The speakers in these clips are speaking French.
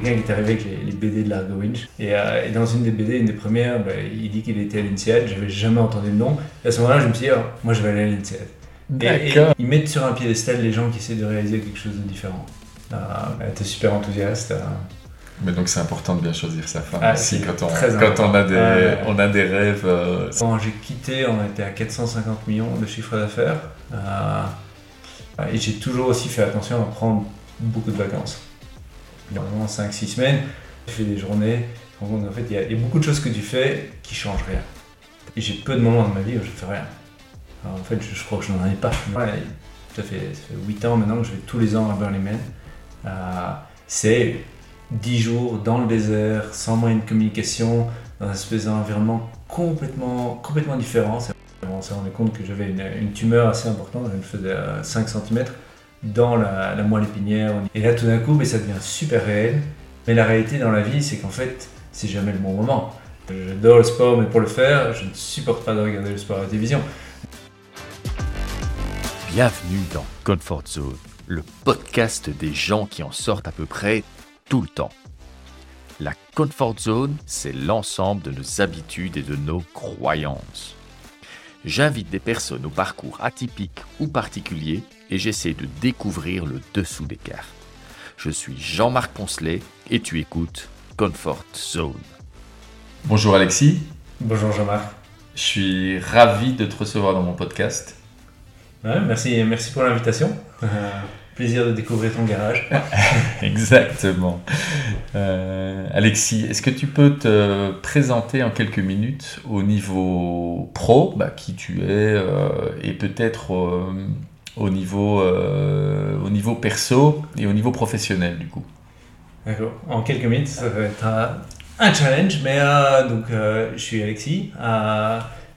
quelqu'un qui est arrivé avec les, BD de Largo Winch. Et, euh, et, dans une des BD, une des premières, bah, il dit qu'il était à l'INSEAD. J'avais jamais entendu le nom. Et à ce moment-là, je me suis dit, oh, moi je vais aller à l'INSEAD. Et, et, ils mettent sur un piédestal les gens qui essaient de réaliser quelque chose de différent. Euh, T'es super enthousiaste. Euh. Mais donc c'est important de bien choisir sa femme ah, aussi quand, on, quand on, a des, on a des rêves. Euh, quand j'ai quitté, on était à 450 millions de chiffre d'affaires. et j'ai toujours aussi fait attention à prendre beaucoup de vacances. Normalement 5-6 semaines, je fais des journées. En fait, il y, a beaucoup de choses que tu fais qui changent rien. J'ai peu de moments dans ma vie où je fais rien. en fait, je, crois que je n'en ai pas. ça, fait, ça, fait, 8 ans maintenant que je vais tous les ans à Burning euh, c'est 10 jours dans le désert, sans moyen de communication, dans un espèce d'environnement complètement, complètement différent. On s'est rendu compte que j'avais une, tumeur assez importante, elle me faisait 5 cm dans la, moelle épinière. Et là, tout d'un coup, mais ça devient super réel. Mais la réalité dans la vie, c'est qu'en fait, c'est jamais le bon moment. J'adore le sport, mais pour le faire, je ne supporte pas de regarder le sport à la télévision. Bienvenue dans Comfort Zone le podcast des gens qui en sortent à peu près tout le temps. La comfort zone, c'est l'ensemble de nos habitudes et de nos croyances. J'invite des personnes au parcours atypique ou particulier et j'essaie de découvrir le dessous des cartes. Je suis Jean-Marc Poncelet et tu écoutes Comfort Zone. Bonjour Alexis. Bonjour Jean-Marc. Je suis ravi de te recevoir dans mon podcast. merci, merci pour l'invitation. plaisir de découvrir ton garage. Exactement. Euh, Alexis, est-ce que tu peux te présenter en quelques minutes au niveau pro, bah, qui tu es, euh, et peut-être euh, au, niveau, au niveau perso et au niveau professionnel du coup D'accord. En quelques minutes, ça va être un, challenge, mais donc je suis Alexis,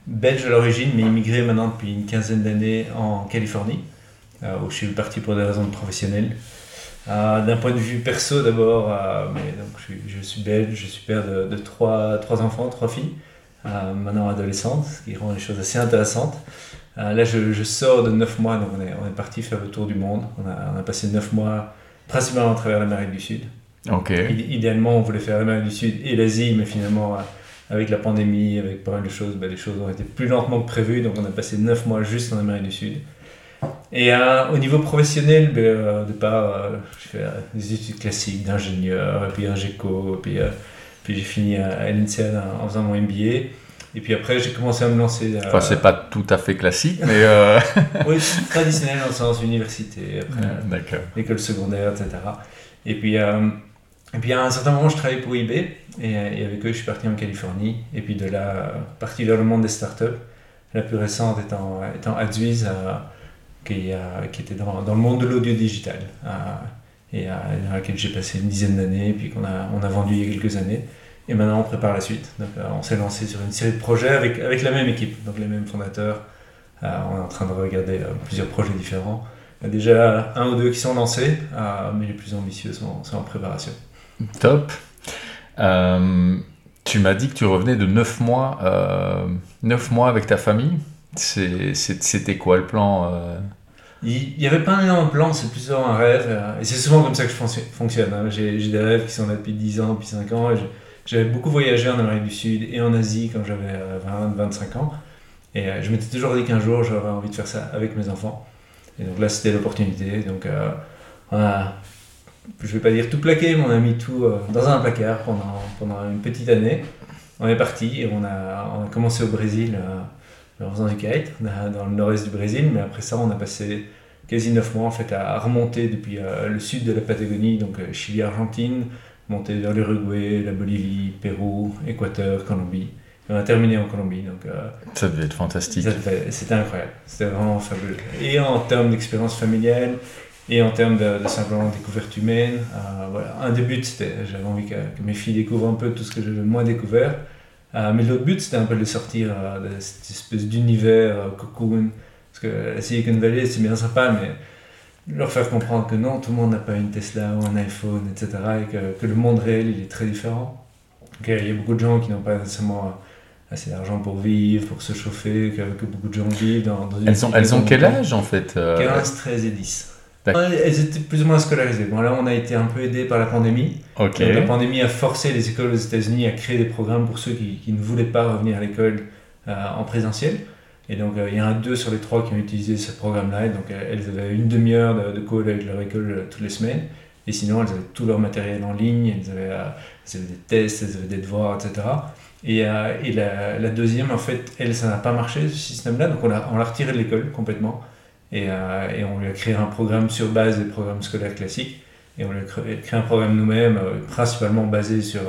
belge à l'origine, mais immigré maintenant depuis une quinzaine d'années en Californie. Euh, où je suis parti pour des raisons professionnelles. Euh, d'un point de vue perso d'abord, euh, donc je, suis belge, je suis père de, trois, trois, enfants, trois filles, maintenant adolescentes, ce qui rend les choses assez intéressantes. Là, je, sors de neuf mois, donc on est, on est parti faire le tour du monde. On a, on a passé neuf mois principalement à travers l'Amérique du Sud. Idéalement, on voulait faire l'Amérique du Sud et l'Asie, mais finalement, avec la pandémie, avec pas mal de choses, ben, les choses ont été plus lentement que prévu, donc on a passé neuf mois juste en Amérique du Sud. Et euh, au niveau professionnel, ben, euh, de part, euh, je fais des études classiques d'ingénieur, puis un GECO, puis, puis j'ai fini à, l'INSEAD en, faisant mon MBA. Et puis après, j'ai commencé à me lancer. Enfin, c'est pas tout à fait classique, mais. oui, traditionnel dans le sens université, après l'école secondaire, etc. Et puis, et puis à un certain moment, je travaillais pour eBay, et, avec eux, je suis parti en Californie. Et puis de là, parti vers le monde des startups. La plus récente étant, étant Adzuiz, qui, qui était dans, dans, le monde de l'audio digital, euh, et dans laquelle j'ai passé une dizaine d'années, puis qu'on a, on a vendu il y a quelques années. Et maintenant, on prépare la suite. Donc, euh, on s'est lancé sur une série de projets avec, avec la même équipe, donc les mêmes fondateurs. Euh, on est en train de regarder plusieurs projets différents. Il y a déjà un ou deux qui sont lancés, mais les plus ambitieux sont, sont en préparation. Top. tu m'as dit que tu revenais de 9 mois, 9 mois avec ta famille. C'était quoi le plan euh? Il n'y avait pas un énorme plan, c'est plutôt un rêve. Euh, et c'est souvent comme ça que je fonctionne. Hein. J'ai des rêves qui sont là depuis 10 ans, depuis 5 ans. J'avais beaucoup voyagé en Amérique du Sud et en Asie quand j'avais 20, euh, 25 ans. Et je m'étais toujours dit qu'un jour j'aurais envie de faire ça avec mes enfants. Et donc là, c'était l'opportunité. Donc on a, je vais pas dire tout plaqué, mais on a mis tout dans un placard pendant, pendant une petite année. On est parti et on a, on a commencé au Brésil en faisant du dans le nord-est du Brésil. Mais après ça, on a passé quasi 9 mois en fait à remonter depuis euh, le sud de la Patagonie, donc euh, Chili, Argentine, monter vers l'Uruguay, la Bolivie, Pérou, Équateur, Colombie. Et on a terminé en Colombie. Donc, euh, ça devait être fantastique. C'était incroyable. C'était vraiment fabuleux. Et en termes d'expérience familiale, et en termes de, simplement découverte humaine. voilà. Un des buts, c'était j'avais envie que, que, mes filles découvrent un peu tout ce que j'avais moins découvert. Euh, mais l'autre but, c'était un peu de sortir euh, de cette espèce d'univers euh, cocoon. Parce que la Silicon Valley, c'est bien sympa, mais leur faire comprendre que non, tout le monde n'a pas une Tesla ou un iPhone, etc. Et que, que le monde réel, il est très différent. il y a beaucoup de gens qui n'ont pas nécessairement assez d'argent pour vivre, pour se chauffer, que, que, beaucoup de gens vivent dans, Elles ont, elles ont quel âge en fait 15, 13 et 10. Elles étaient plus ou moins scolarisées. Bon, là, on a été un peu aidé par la pandémie. Ok. La pandémie a forcé les écoles aux États-Unis à créer des programmes pour ceux qui, qui ne voulaient pas revenir à l'école euh, en présentiel. Et donc, euh, il y en a deux sur les trois qui ont utilisé ce programme-là. Donc, euh, elles avaient une demi-heure de, de call avec leur école euh, toutes les semaines. Et sinon, elles avaient tout leur matériel en ligne. Elles avaient, des tests, elles avaient des devoirs, etc. Et, la, deuxième, en fait, elle, ça n'a pas marché, ce système-là. Donc, on l'a on retiré de l'école complètement. Et, on lui a créé un programme sur base des programmes scolaires classiques. Et on lui a créé, un programme nous-mêmes, principalement basé sur,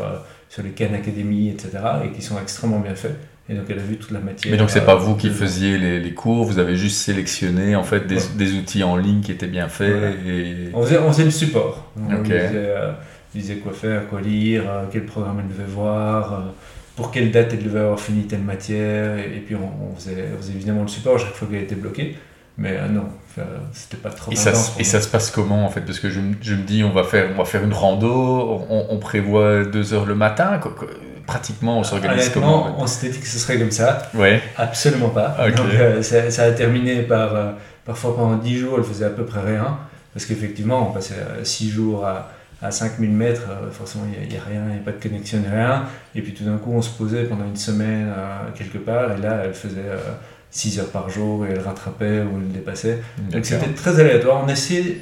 sur les Khan Academy, etc. Et qui sont extrêmement bien faits. Et donc elle a vu toute la matière. Mais donc c'est euh, pas vous qui faisiez les, les cours, vous avez juste sélectionné en fait des, Ouais. des outils en ligne qui étaient bien faits Voilà. et On faisait, on faisait le support. On disait, euh, disait quoi faire, quoi lire, euh, quel programme elle devait voir, euh, pour quelle date elle devait avoir fini telle matière. Et, et puis on, on faisait, on faisait évidemment le support chaque fois qu'elle était bloquée. Mais euh, non, euh, c'était pas trop Et ça, et ça se passe comment en fait? Parce que je, me- je me dis, on va faire, on va faire une rando, on, on prévoit deux heures le matin, quoi- quoi- pratiquement on s'organise Honnêtement, comment on s'était dit que ce serait comme ça. Ouais, Absolument pas. Ok. Donc, euh, ça, ça a terminé par, euh, parfois pendant 10 jours, elle faisait à peu près rien. Parce qu'effectivement, on passait 6 jours à, à 5000 mètres, euh, forcément, il n'y a, rien, il n'y a pas de connexion, rien. Et puis tout d'un coup, on se posait pendant une semaine euh, quelque part, et là, elle faisait 6 heures par jour, et elle rattrapait ou elle dépassait. Donc d'accord. c'était très aléatoire. On essayait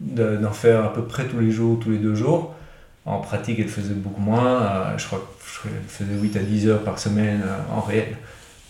de- d'en faire à peu près tous les jours, tous les deux jours. En pratique, elle faisait beaucoup moins. Euh, je crois qu'elle faisait 8 à 10 heures par semaine euh, en réel.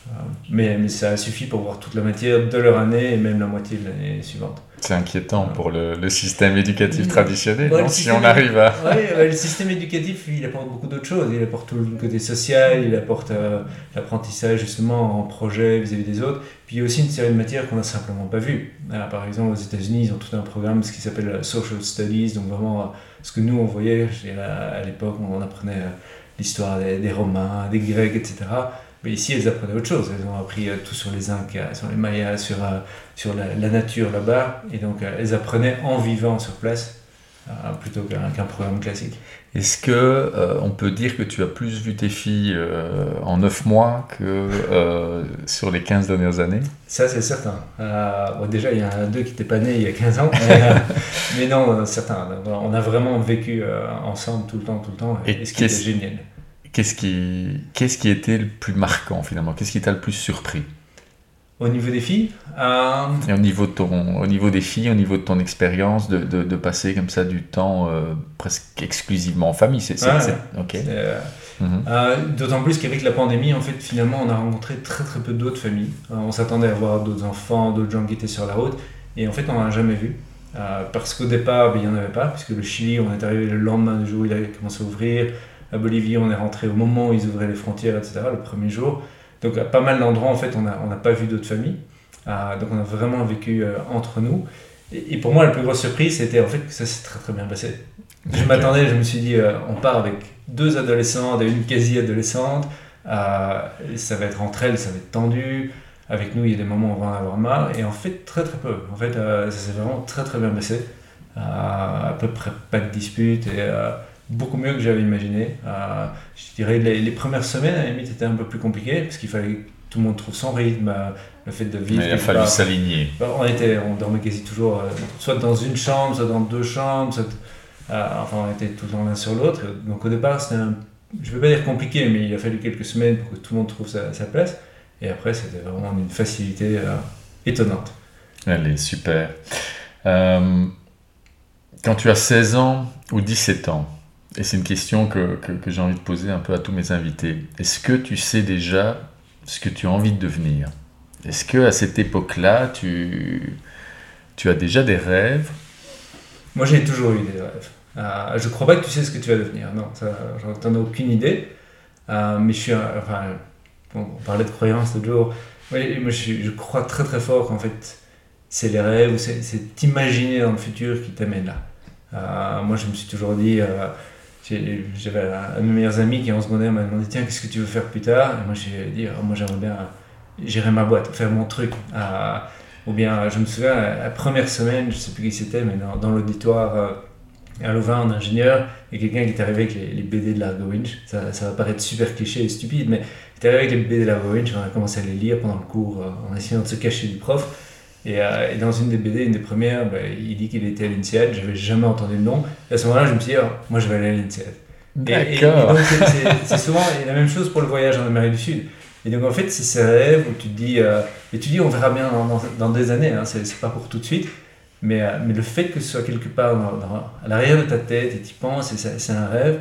Euh, mais, mais ça a suffi pour voir toute la matière de leur année et même la moitié de l'année suivante. C'est inquiétant pour le, le système éducatif traditionnel, Ouais, non le si on arrive à... Ouais, le système éducatif, il apporte beaucoup d'autres choses. Il apporte tout le côté social, il apporte euh, l'apprentissage justement en projet vis-à-vis des autres. Puis il y a aussi une série de matières qu'on n'a simplement pas vues. Par exemple, aux États-Unis, ils ont tout un programme, ce qui s'appelle Social Studies, donc vraiment euh, ce que nous on voyait à l'époque, on apprenait euh, l'histoire des, Romains, des Grecs, etc. Mais ici, elles apprenaient autre chose. Elles ont appris euh, tout sur les Incas, sur les Mayas, sur, euh, la, nature là-bas. Et donc, elles apprenaient en vivant sur place plutôt qu'un programme classique. Est-ce que euh, on peut dire que tu as plus vu tes filles euh, en 9 mois que euh, sur les 15 dernières années? Ça, c'est certain. Bon, déjà, il y en a deux qui n'étaient pas nés il y a 15 ans. Mais, mais non, certain. On a vraiment vécu ensemble tout le temps, tout le temps. Et Et, ce qui était qu'est-ce- génial. Qu'est-ce qui, qu'est-ce qui était le plus marquant finalement? Qu'est-ce qui t'a le plus surpris? Au niveau des filles, euh, Et au niveau, de ton, au niveau des filles, au niveau de ton expérience, de, de, de passer comme ça du temps euh, presque exclusivement en famille, c'est, Ouais, c'est- ok. c'est, euh, Mhm. D'autant plus qu'avec la pandémie, en fait, finalement, on a rencontré très très peu d'autres familles. On s'attendait à voir d'autres enfants, d'autres gens qui étaient sur la route, et en fait, on n'en a jamais vu. Parce qu'au départ, ben, il n'y en avait pas, puisque le Chili, on est arrivé le lendemain du jour où il avait commencé à ouvrir. À Bolivie, on est rentré au moment où ils ouvraient les frontières, etc., le premier jour. Donc, à pas mal d'endroits, en fait, on n'a on pas vu d'autres familles. Euh, donc, on a vraiment vécu euh, entre nous. Et, et pour moi, la plus grosse surprise, c'était en fait que ça s'est très très bien passé. Je m'attendais, je me suis dit, euh, on part avec deux adolescentes et une quasi-adolescente. Euh, ça va être entre elles, ça va être tendu. Avec nous, il y a des moments où on va en avoir marre. Et en fait, très très peu. En fait, ça s'est vraiment très très bien passé. À peu près pas de et euh, beaucoup mieux que j'avais imaginé. Euh, je dirais les, les premières semaines, à la limite, étaient un peu plus compliquées parce qu'il fallait que tout le monde trouve son rythme. euh, le fait de vivre. Mais il a fallu s'aligner. Bah, on, était, on dormait quasi toujours euh, soit dans une chambre, soit dans deux chambres, soit, euh, enfin on était tout le temps l'un sur l'autre. Donc au départ c'était un, je ne vais pas dire compliqué, mais il a fallu quelques semaines pour que tout le monde trouve sa, sa place. Et après c'était vraiment d'une facilité euh, étonnante. Allez, super. Euh, quand tu as 16 ans ou 17 ans, et c'est une question que, j'ai envie de poser un peu à tous mes invités, est-ce que tu sais déjà ce que tu as envie de devenir? Est-ce que à cette époque-là, tu, as déjà des rêves? Moi j'ai toujours eu des rêves. Euh, je crois pas que tu sais ce que tu vas devenir, non, j'en ai aucune idée. Euh, mais je suis, enfin, on parlait de croyance l'autre jour. Moi je, crois très très fort qu'en fait c'est les rêves c'est t'imaginer dans le futur qui t'amène là. Euh, moi je me suis toujours dit, j'avais un, de mes meilleurs amis qui en secondaire m'a demandé tiens qu'est-ce que tu veux faire plus tard? Et moi j'ai dit Ah, moi j'aimerais bien gérer ma boîte, faire mon truc. Ou bien je me souviens la, première semaine, je sais plus qui c'était, mais dans, l'auditoire euh, à Louvain en ingénieur, il y a quelqu'un qui est arrivé avec les, BD de Largo Winch. Ça, ça va paraître super cliché et stupide, mais il est arrivé avec les BD de Largo Winch, on a commencé à les lire pendant le cours euh, en essayant de se cacher du prof. Et, dans une des BD, une des premières, bah, il dit qu'il était à l'INSEAD, j'avais jamais entendu le nom. Et à ce moment-là, je me suis dit, oh, moi je vais aller à l'INSEAD. D'accord. C'est souvent la même chose pour le voyage en Amérique du Sud. Et donc en fait, c'est ces rêves où tu te dis, euh, et tu dis, on verra bien dans, des années, hein, c'est pas pour tout de suite, mais, euh, mais le fait que ce soit quelque part à l'arrière de ta tête et tu y penses, c'est un rêve,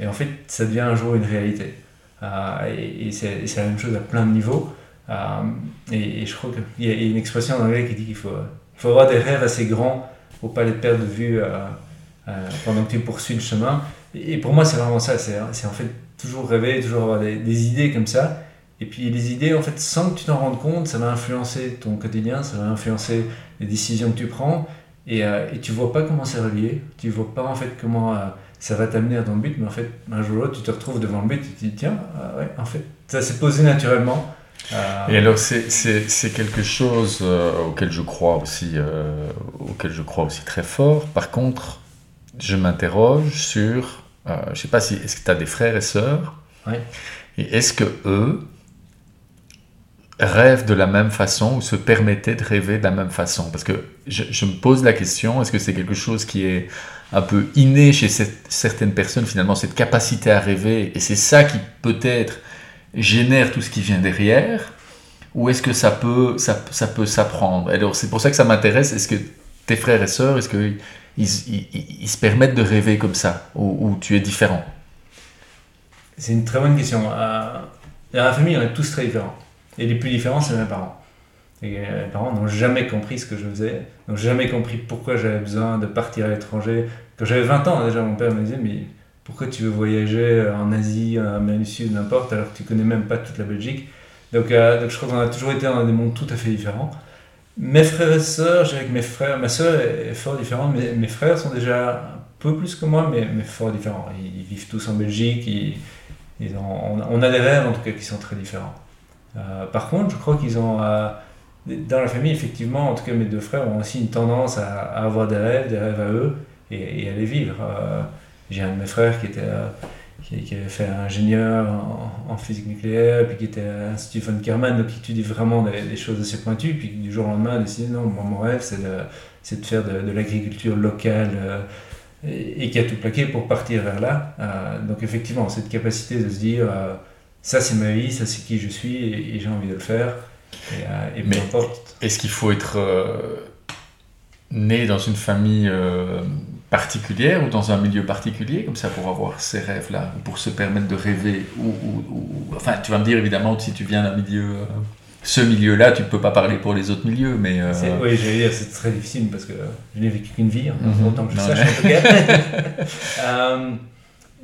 et en fait, ça devient un jour une réalité. Euh, et, c'est la même chose à plein de niveaux. Et, je crois qu'il y, a une expression en anglais qui dit qu'il faut, avoir des rêves assez grands pour pas les perdre de vue pendant que tu poursuis le chemin. Et pour moi, c'est vraiment ça. C'est en fait toujours rêver, toujours avoir des, idées comme ça. Et puis les idées, en fait, sans que tu t'en rendes compte, ça va influencer ton quotidien, ça va influencer les décisions que tu prends. Et, euh, et tu vois pas comment c'est relié. Tu vois pas en fait comment euh, ça va t'amener à ton but. Mais en fait, un jour ou l'autre, tu te retrouves devant le but et tu te dis, tiens, euh, ouais, en fait, ça s'est posé naturellement. Et alors, c'est quelque chose auquel je crois aussi, auquel je crois aussi très fort. Par contre, je m'interroge sur, euh, je sais pas si, est-ce que tu as des frères et sœurs oui. Et est-ce que eux rêvent de la même façon ou se permettaient de rêver de la même façon? Parce que je, me pose la question, est-ce que c'est quelque chose qui est un peu inné chez certaines personnes finalement, cette capacité à rêver, et c'est ça qui peut-être génère tout ce qui vient derrière ou est-ce que ça peut, ça, ça peut s'apprendre? Alors c'est pour ça que ça m'intéresse. Est-ce que tes frères et sœurs, est-ce que ils, se permettent de rêver comme ça, ou, tu es différent? C'est une très bonne question. Euh, dans la famille, on est tous très différents. Et les plus différents, c'est mes parents. Et euh, mes parents n'ont jamais compris ce que je faisais, n'ont jamais compris pourquoi j'avais besoin de partir à l'étranger. Quand j'avais 20 ans, déjà, mon père me disait, mais pourquoi tu veux voyager en Asie, en Amérique du Sud, n'importe, alors que tu connais même pas toute la Belgique? Donc, euh, donc je crois qu'on a toujours été dans des mondes tout à fait différents. Mes frères et sœurs, j'ai avec mes frères, ma sœur est, fort différente, mes frères sont déjà un peu plus que moi, mais, fort différents. Ils, vivent tous en Belgique, on, a des rêves en tout cas qui sont très différents. Euh, par contre, je crois qu'ils ont, euh, dans la famille, effectivement, en tout cas mes deux frères ont aussi une tendance à, avoir des rêves, des rêves à eux, et, à les vivre. Euh, j'ai un de mes frères qui était qui, avait fait ingénieur en, physique nucléaire, puis qui était à l'Institut von Kerman, donc qui étudie vraiment des, choses assez pointues, puis du jour au lendemain a décidé non, mon rêve c'est de, de, faire de, l'agriculture locale euh, et, qui a tout plaqué pour partir vers là. Euh, donc effectivement, cette capacité de se dire euh, ça c'est ma vie, ça c'est qui je suis et, j'ai envie de le faire. Et, peu importe. Est-ce qu'il faut être né dans une famille particulière ou dans un milieu particulier, comme ça, pour avoir ces rêves-là, ou pour se permettre de rêver ou, Enfin, tu vas me dire évidemment, si tu viens d'un milieu. Euh, ce milieu-là, tu ne peux pas parler pour les autres milieux, mais... Euh, oui, j'allais dire, c'est très difficile parce que je n'ai vécu qu'une vie, hein, mhm. autant que je sache en tout cas. euh,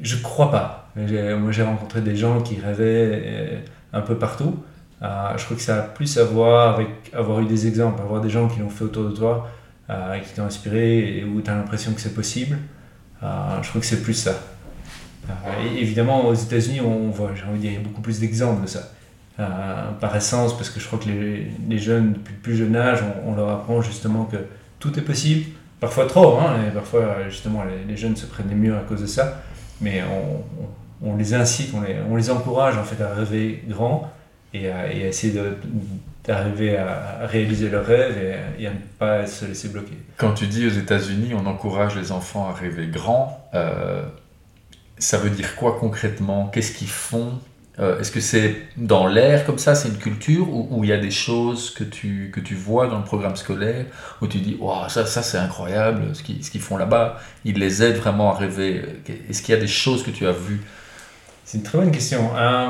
je crois pas. Moi, j'ai rencontré des gens qui rêvaient euh, un peu partout. je crois que ça a plus à voir avec avoir eu des exemples, avoir des gens qui l'ont fait autour de toi. Euh, qui t'ont inspiré et où tu as l'impression que c'est possible. Euh, je crois que c'est plus ça. Euh, évidemment, aux États-Unis, on voit, j'ai envie de dire, beaucoup plus d'exemples de ça. par essence, parce que je crois que les, jeunes, depuis le plus jeune âge, on, leur apprend justement que tout est possible, parfois trop, hein, et parfois justement les, jeunes se prennent des murs à cause de ça, mais on, les incite, on les, encourage en fait à rêver grand et à essayer de, d'arriver à, réaliser leurs rêves et, à ne pas se laisser bloquer. Quand tu dis aux États-Unis, on encourage les enfants à rêver grand, euh, ça veut dire quoi concrètement? Qu'est-ce qu'ils font? Euh, Est-ce que c'est dans l'air comme ça, c'est une culture, ou il y a des choses que tu, que tu vois dans le programme scolaire où tu dis wow, ça, ça c'est incroyable ce qu'ils, qu'ils font là-bas Ils les aident vraiment à rêver. Est-ce qu'il y a des choses que tu as vues? C'est une très bonne question. Euh,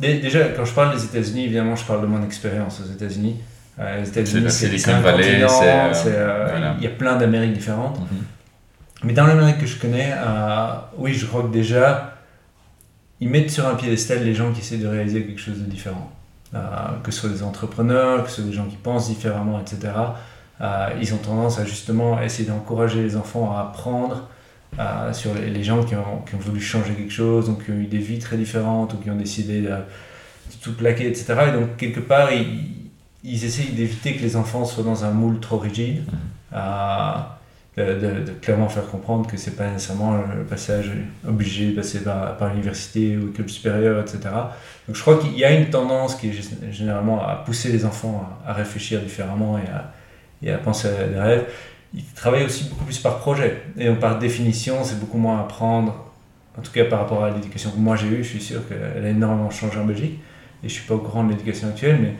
Déjà, quand je parle des États-Unis, évidemment, je parle de mon expérience aux États-Unis. Euh, les États-Unis, c'est un continent, euh, euh, il y a plein d'Amériques différentes. Mhm. Mais dans l'Amérique que je connais, oui, je crois que déjà, ils mettent sur un piédestal les gens qui essaient de réaliser quelque chose de différent. que ce soit des entrepreneurs, que ce soit des gens qui pensent différemment, etc. ils ont tendance à justement essayer d'encourager les enfants à apprendre sur les, gens qui ont, qui ont, voulu changer quelque chose, donc qui ont eu des vies très différentes ou qui ont décidé de, tout plaquer, etc. Et donc, quelque part, ils, ils essayent d'éviter que les enfants soient dans un moule trop rigide, mmh. de, clairement faire comprendre que c'est pas nécessairement le passage obligé de passer par, par l'université ou l'école supérieure, etc. Donc, je crois qu'il y a une tendance qui est généralement à pousser les enfants à, réfléchir différemment et à, et à penser à des rêves. Ils travaillent aussi beaucoup plus par projet. Et donc, par définition, c'est beaucoup moins apprendre. En tout cas, par rapport à l'éducation que moi j'ai eue, je suis sûr qu'elle a énormément changé en Belgique. Et je suis pas au courant de l'éducation actuelle, mais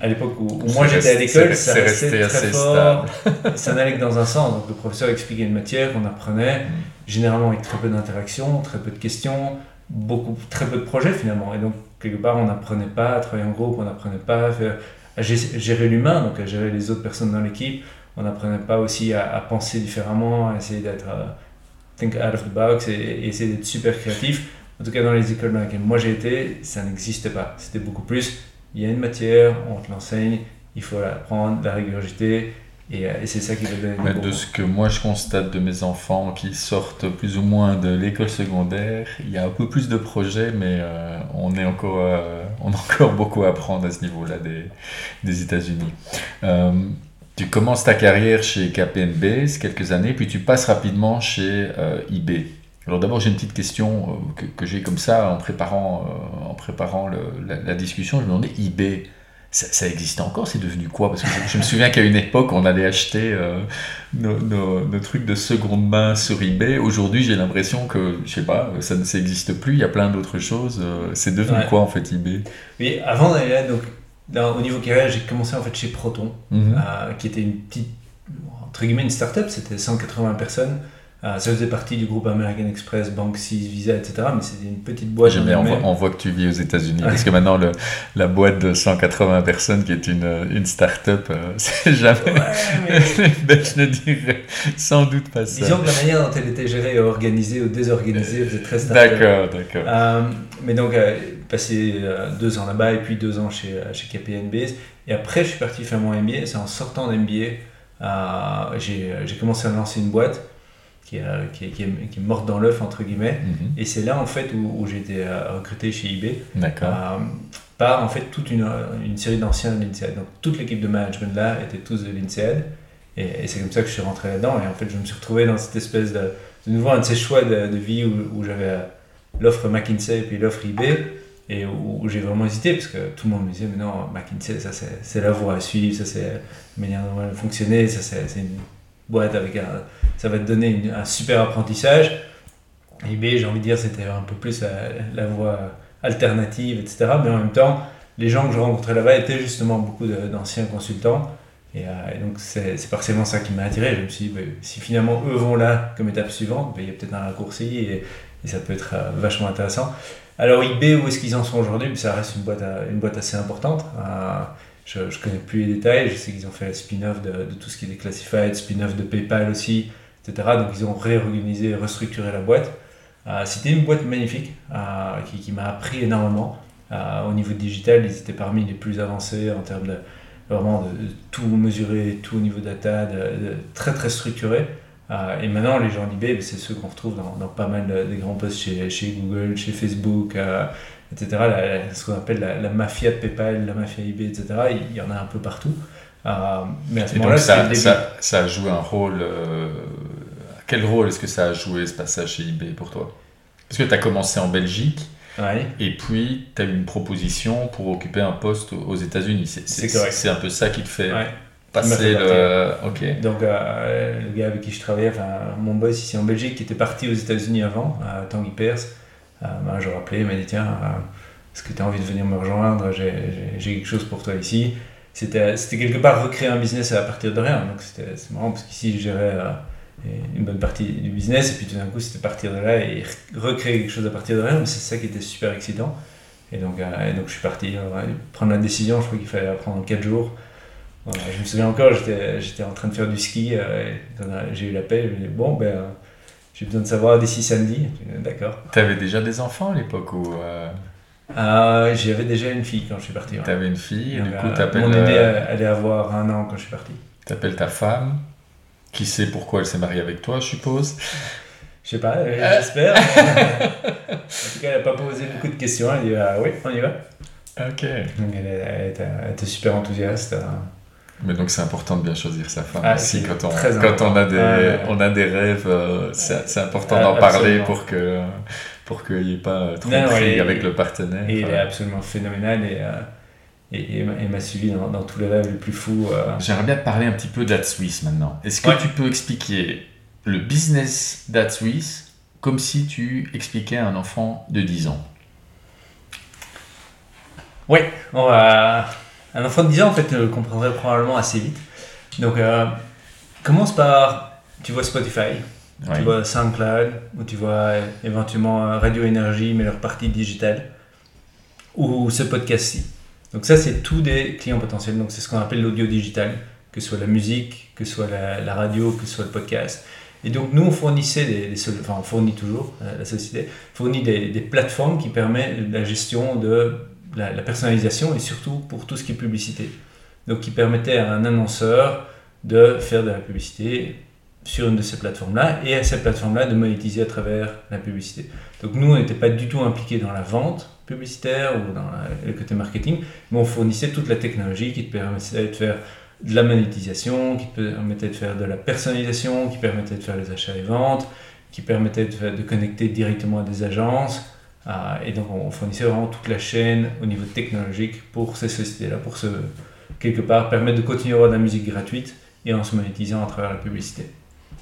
à l'époque où, où moi j'étais à l'école, ça resté très assez fort. ça n'allait que dans un sens. Donc le professeur expliquait une matière qu'on apprenait, Mm. généralement avec très peu d'interactions, très peu de questions, beaucoup, très peu de projets finalement. Et donc quelque part on n'apprenait pas à travailler en groupe, on n'apprenait pas à, faire- à gérer l'humain, donc à gérer les autres personnes dans l'équipe. On n'apprenait pas aussi à, à penser différemment, à essayer d'être euh, think out of the box et, et essayer d'être super créatif. En tout cas, dans les écoles dans lesquelles moi j'ai été, ça n'existait pas. C'était beaucoup plus, il y a une matière, on te l'enseigne, il faut l'apprendre, la régurgiter, et, euh, et c'est ça qui va donner Mais de ce que moi je constate de mes enfants qui sortent plus ou moins de l'école secondaire, il y a un peu plus de projets, mais euh, on, est encore, euh, on a encore beaucoup à apprendre à ce niveau-là des, des États-Unis. Euh, tu commences ta carrière chez KPMB, c'est quelques années, puis tu passes rapidement chez euh, eBay. Alors d'abord j'ai une petite question euh, que, que j'ai comme ça en préparant, euh, en préparant le- la, la discussion. Je me demandais eBay, ça, ça existe encore? C'est devenu quoi? Parce que je, je me souviens qu'à une époque on allait acheter euh, nos, nos- nos trucs de seconde main sur eBay. Aujourd'hui j'ai l'impression que, je sais pas, ça ne ça n'existe plus. Il y a plein d'autres choses. C'est devenu Ouais. quoi en fait eBay Oui, avant d'aller là, donc, dans- au niveau carrière, j'ai commencé en fait chez Proton, Mhm. euh, qui était une petite, entre guillemets, une start-up, c'était 180 personnes. Euh, ça faisait partie du groupe American Express, Bank 6, Visa, etc. Mais c'était une petite boîte. J'aime en bien, on voit, on voit que tu vis aux États-Unis. Ouais. Parce que maintenant, le, la boîte de 180 personnes, qui est une, une start-up, euh, c'est jamais. Ouais, mais Les Belges ne diraient sans doute pas ça. disons que la manière dont elle était gérée, organisée ou désorganisée, faisait très start-up. D'accord, d'accord. Mais donc, passé euh, deux ans là-bas et puis deux ans chez, euh, chez KPNB. Et après, je suis parti faire mon MBA. C'est en sortant d'MBA, euh, j'ai j'ai commencé à lancer une boîte qui, euh, qui, est- qui est, qui est morte dans l'œuf, entre guillemets. Mhm. Et c'est là, en fait, où, où j'ai été euh, recruté chez eBay D'accord. euh, par, en fait, toute une, une série d'anciens de l'INSEAD. Donc, toute l'équipe de management là était tous de l'INSEAD. Et, et c'est comme ça que je suis rentré là-dedans. Et en fait, je me suis retrouvé dans cette espèce de, de nouveau, un de ces choix de, de vie où, où j'avais euh, l'offre McKinsey et puis l'offre eBay. Et où, j'ai vraiment hésité parce que tout le monde me disait, mais non, McKinsey, ça c'est la voie à suivre, ça c'est la manière va fonctionner, ça c'est une boîte avec un. Ça va te donner un super apprentissage. eBay, j'ai envie de dire, c'était un peu plus la, voie alternative, etc. Mais en même temps, les gens que je rencontrais là-bas étaient justement beaucoup de- d'anciens consultants. Et, euh, et donc, c'est partiellement ça qui m'a attiré. Je me suis dit, si finalement eux vont là comme étape suivante, bah, il y a peut-être un raccourci et, et ça peut être euh, vachement intéressant. Alors, eBay, où est-ce qu'ils en sont aujourd'hui? Ça reste une boîte, à- une boîte assez importante. Euh, je ne connais plus les détails. Je sais qu'ils ont fait le spin-off de, tout ce qui est classified, spin-off de PayPal aussi, etc. Donc, ils ont réorganisé, restructuré la boîte. Euh, C'était une boîte magnifique euh, qui, qui m'a appris énormément. Euh, au niveau digital, ils étaient parmi les plus avancés en termes de vraiment de, tout mesurer, tout au niveau data, de très très structuré. Euh, et maintenant, les gens d'eBay, ben, c'est ceux qu'on retrouve dans, dans pas mal de- des grands postes chez, chez Google, chez Facebook, euh, etc. La- la- ce qu'on appelle la, la mafia de PayPal, la mafia eBay, etc. Il, y en a un peu partout. Euh, mais à ce moment-là, ça, début. ça, ça a joué un rôle. Quel rôle est-ce que ça a joué ce passage chez eBay pour toi? Parce que tu as commencé en Belgique. Ouais. Et puis, tu as eu une proposition pour occuper un poste aux États-Unis. C'est- un peu ça qui te fait Ouais. Passer le. Ok. Donc, euh, le gars avec qui je travaillais, enfin, mon boss ici en Belgique, qui était parti aux États-Unis avant, euh, Tanguy Perse, euh, un jour appelé, il m'a dit Tiens, euh, est-ce que tu as envie de venir me rejoindre? J'ai- quelque chose pour toi ici. C'était quelque part recréer un business à partir de rien. Donc, c'était c'est marrant parce qu'ici, je gérais euh, une bonne partie du business, et puis tout d'un coup, c'était partir de là et recréer quelque chose à partir de rien. Mais c'est ça qui était super excitant. Et donc, et donc je suis parti prendre la décision. Je crois qu'il fallait la prendre en 4 jours. Voilà, je me souviens encore, j'étais en train de faire du ski, euh, j'ai eu l'appel, je me dit bon, ben, euh, j'ai besoin de savoir d'ici samedi. D'accord. Tu avais déjà des enfants à l'époque ou euh, Euh, J'avais déjà une fille quand je suis parti. ouais. tu avais une fille et du coup euh, tu appelles, mon aînée euh, allait avoir un an quand je suis parti. ta femme qui sait pourquoi elle s'est mariée avec toi, je suppose? Je sais pas, j'espère. en tout cas, elle n'a pas posé beaucoup de questions. Elle dit ah, oui, on y va. Ok. Donc, elle, elle était, elle était super enthousiaste. euh. Mais donc c'est important de bien choisir sa femme Ah, aussi quand on, quand important. on, a des, on a des rêves, euh, c'est c'est important Ah, d'en parler pour que pour qu'il n'y ait pas trop Non, de ouais, prix et- avec le partenaire. Et il est absolument phénoménal. Et, euh, et, et m'a suivi dans, dans, tous les rêves les plus fous. J'aimerais bien te parler un petit peu d'AdSwiss maintenant. Est-ce que tu peux expliquer le business d'AdSwiss comme si tu expliquais à un enfant de 10 ans? Oui, un enfant de 10 ans en fait le comprendrait probablement assez vite. Donc commence par, tu vois Spotify, tu vois SoundCloud, ou tu vois éventuellement Radio Énergie, mais leur partie digitale, ou ce podcast-ci. Donc ça, c'est tous des clients potentiels. Donc c'est ce qu'on appelle l'audio digital, que ce soit la musique, que ce soit la, radio, que ce soit le podcast. Et donc nous, on fournissait des, enfin on fournit toujours, euh, la société fournit des, des, plateformes qui permettent la gestion de la, personnalisation et surtout pour tout ce qui est publicité. Donc qui permettait à un annonceur de faire de la publicité sur une de ces plateformes-là et à cette plateforme-là de monétiser à travers la publicité. Donc nous, on n'était pas du tout impliqués dans la vente publicitaire ou dans le côté marketing, mais on fournissait toute la technologie qui permettait de faire de la monétisation, qui permettait de faire de la personnalisation, qui permettait de faire les achats et ventes, qui permettait de connecter directement à des agences. Ah, et donc on fournissait vraiment toute la chaîne au niveau technologique pour ces sociétés-là, pour se, quelque part, permettre de continuer à avoir de la musique gratuite et en se monétisant à travers la publicité.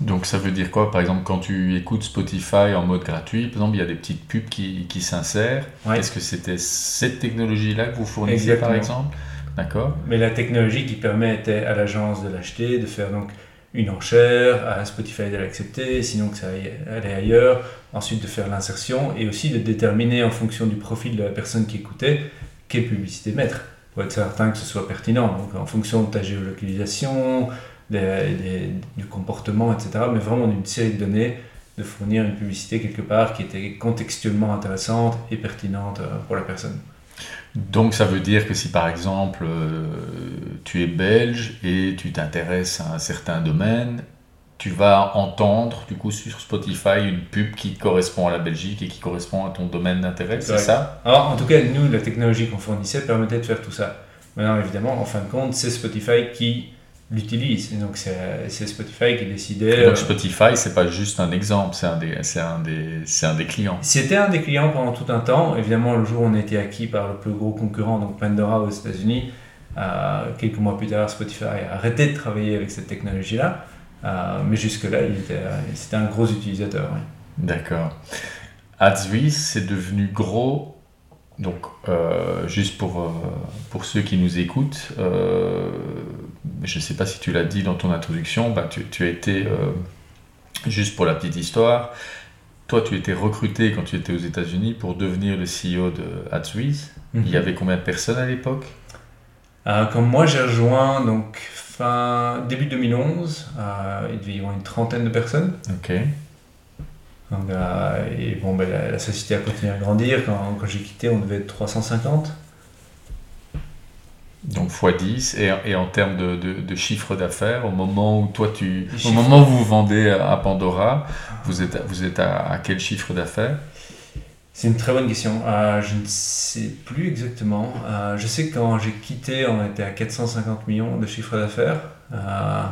Donc ça veut dire quoi? Par exemple, quand tu écoutes Spotify en mode gratuit, par exemple, il y a des petites pubs qui, qui s'insèrent. Est-ce que c'était cette technologie-là que vous fournissez par exemple? D'accord. Mais la technologie qui permettait à l'agence de l'acheter, de faire donc une enchère, à Spotify de l'accepter, sinon que ça allait ailleurs, ensuite de faire l'insertion et aussi de déterminer en fonction du profil de la personne qui écoutait quelle publicité mettre pour être certain que ce soit pertinent. Donc en fonction de ta géolocalisation, du comportement, etc. Mais vraiment d'une série de données, de fournir une publicité quelque part qui était contextuellement intéressante et pertinente euh, pour la personne. Donc ça veut dire que si par exemple euh, tu es belge et tu t'intéresses à un certain domaine, tu vas entendre du coup sur Spotify une pub qui correspond à la Belgique et qui correspond à ton domaine d'intérêt, c'est ça? Alors en tout cas, nous, la technologie qu'on fournissait permettait de faire tout ça. Maintenant, évidemment, en fin de compte, c'est Spotify qui l'utilise. Donc c'est Spotify qui décidait. donc euh, Spotify, c'est pas juste un exemple, c'est un, des, un, des, un des clients. C'était un des clients pendant tout un temps. Évidemment, le jour où on a été acquis par le plus gros concurrent, donc Pandora aux États-Unis, euh, quelques mois plus tard, Spotify a arrêté de travailler avec cette technologie-là. Euh, mais jusque-là, c'était un gros utilisateur. D'accord. AdsWiz, c'est devenu gros donc, juste pour, pour ceux qui nous écoutent, je ne sais pas si tu l'as dit dans ton introduction, bah, tu, tu as été, euh, juste pour la petite histoire, toi tu étais recruté quand tu étais aux États-Unis pour devenir le CEO de AdSwiss. Il y mhm. avait combien de personnes à l'époque? Euh, Quand moi j'ai rejoint, donc fin, début 2011, euh, il devait y avoir une trentaine de personnes. Ok. Euh, et bon, ben, la, la, société a continué à grandir. Quand, quand j'ai quitté, on devait être 350. Donc x10 et, et en termes de, de, chiffre d'affaires, au moment où toi tu, au moment où vous vendez à Pandora, vous êtes, vous êtes à, quel chiffre d'affaires? C'est une très bonne question. Euh, je ne sais plus exactement. Euh, je sais que quand j'ai quitté, on était à 450 millions de chiffre d'affaires. Euh,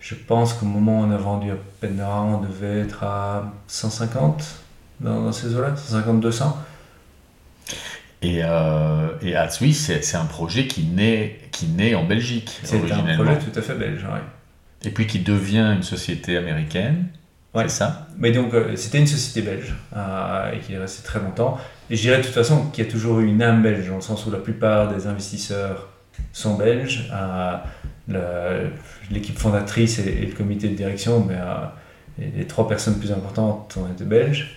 je pense qu'au moment où on a vendu à Pandora, on devait être à 150 dans, dans ces eaux-là, 150-200. Et, euh, et c'est un projet qui naît, qui naît en Belgique. C'est un projet tout à fait belge, oui. Et puis qui devient une société américaine. Ouais. C'est ça? Mais donc, euh, c'était une société belge euh, et qui est restée très longtemps. Et je dirais de toute façon qu'il y a toujours eu une âme belge, dans le sens où la plupart des investisseurs sont belges. Euh, l'équipe fondatrice et, le comité de direction, mais les, trois personnes plus importantes ont été belges.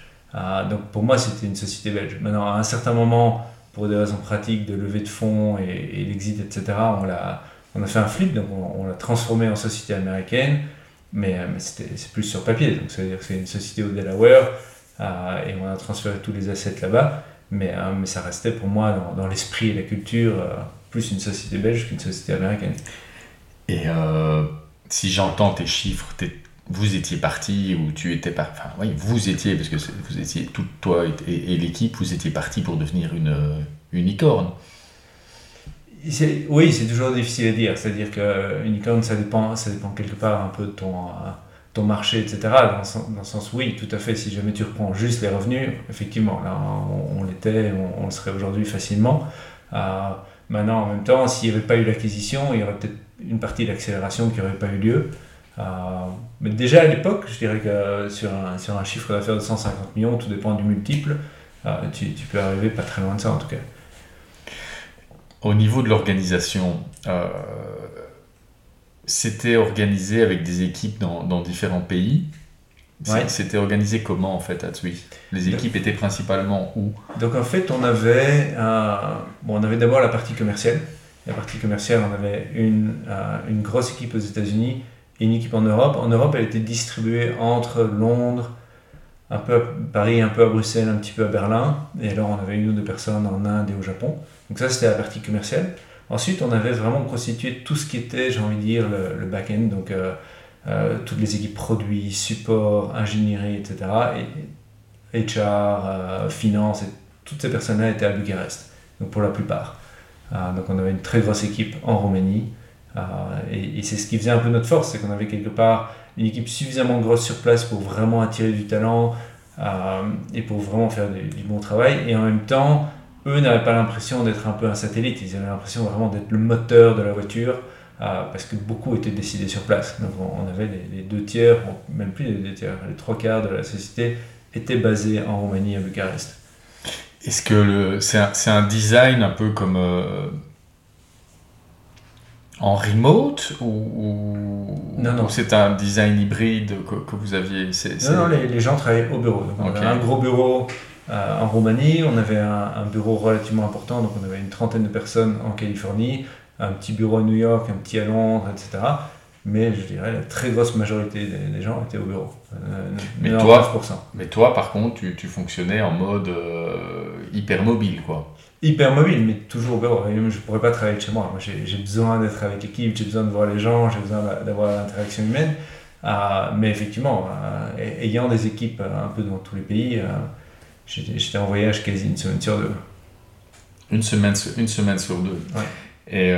donc pour moi, c'était une société belge. Maintenant, à un certain moment, pour des raisons pratiques de levée de fonds et, l'exit, etc., on a, on a fait un flip, donc on, l'a transformé en société américaine, mais, euh, mais c'est plus sur papier, donc ça veut dire que c'est une société au Delaware, euh, et on a transféré tous les assets là-bas, mais, euh, mais ça restait pour moi dans, l'esprit et la culture plus une société belge qu'une société américaine. Et si j'entends tes chiffres, vous étiez parti ou tu étais parti, enfin oui, vous étiez, parce que vous étiez, tout, toi et, l'équipe, vous étiez parti pour devenir une, une licorne. Oui, c'est toujours difficile à dire. C'est-à-dire qu'une licorne, ça dépend, ça dépend quelque part un peu de ton, ton marché, etc. Dans, le sens, oui, tout à fait, si jamais tu reprends juste les revenus, effectivement, là, on, l'était, on, le serait aujourd'hui facilement. Euh, Maintenant, en même temps, s'il n'y avait pas eu l'acquisition, il y aurait peut-être une partie de l'accélération qui n'aurait pas eu lieu. Euh, mais déjà à l'époque, je dirais que sur un, sur un chiffre d'affaires de 150 millions, tout dépend du multiple, euh, tu, tu, peux arriver pas très loin de ça en tout cas. Au niveau de l'organisation, euh, c'était organisé avec des équipes dans, dans différents pays. C'était organisé comment en fait à Tsui Les équipes étaient principalement où? Donc en fait, on avait, bon, on avait d'abord la partie commerciale. La partie commerciale, on avait une, une grosse équipe aux États-Unis une équipe en Europe. En Europe, elle était distribuée entre Londres, un peu à Paris, un peu à Bruxelles, un petit peu à Berlin. Et alors, on avait une ou deux personnes en Inde et au Japon. Donc ça, c'était la partie commerciale. Ensuite, on avait vraiment constitué tout ce qui était, j'ai envie de dire, le, back-end. Donc, euh, euh, toutes les équipes produits, support, ingénierie, etc. Et HR, euh, finance, et toutes ces personnes-là étaient à Bucarest. Donc, pour la plupart. donc, on avait une très grosse équipe en Roumanie. Et, et c'est ce qui faisait un peu notre force, c'est qu'on avait quelque part une équipe suffisamment grosse sur place pour vraiment attirer du talent euh, et pour vraiment faire du, bon travail. Et en même temps, eux n'avaient pas l'impression d'être un peu un satellite, ils avaient l'impression vraiment d'être le moteur de la voiture. Euh, parce que beaucoup étaient décidés sur place. Donc on, avait les, deux tiers, même plus les deux tiers, les trois quarts de la société étaient basés en Roumanie, à Bucarest. Est-ce que c'est un, un, design un peu comme euh, en remote ou, non, non. c'est un design hybride que, vous aviez Non, non, les, gens travaillaient au bureau. on avait un gros bureau euh, en Roumanie, on avait un, bureau relativement important, donc on avait une trentaine de personnes en Californie, un petit bureau à New York, un petit à Londres, etc. Mais je dirais la très grosse majorité des, gens étaient au bureau. Euh, mais, toi, mais toi, par contre, tu, tu fonctionnais en mode euh, hyper mobile, quoi hyper mobile, mais toujours au bureau. Je ne pourrais pas travailler de chez moi. Moi, j'ai besoin d'être avec l'équipe, j'ai besoin de voir les gens, j'ai besoin d'avoir l'interaction humaine. Euh, mais effectivement, euh, ayant des équipes un peu dans tous les pays, euh, j'étais en voyage quasi une semaine sur deux. Une semaine, une semaine sur deux. Et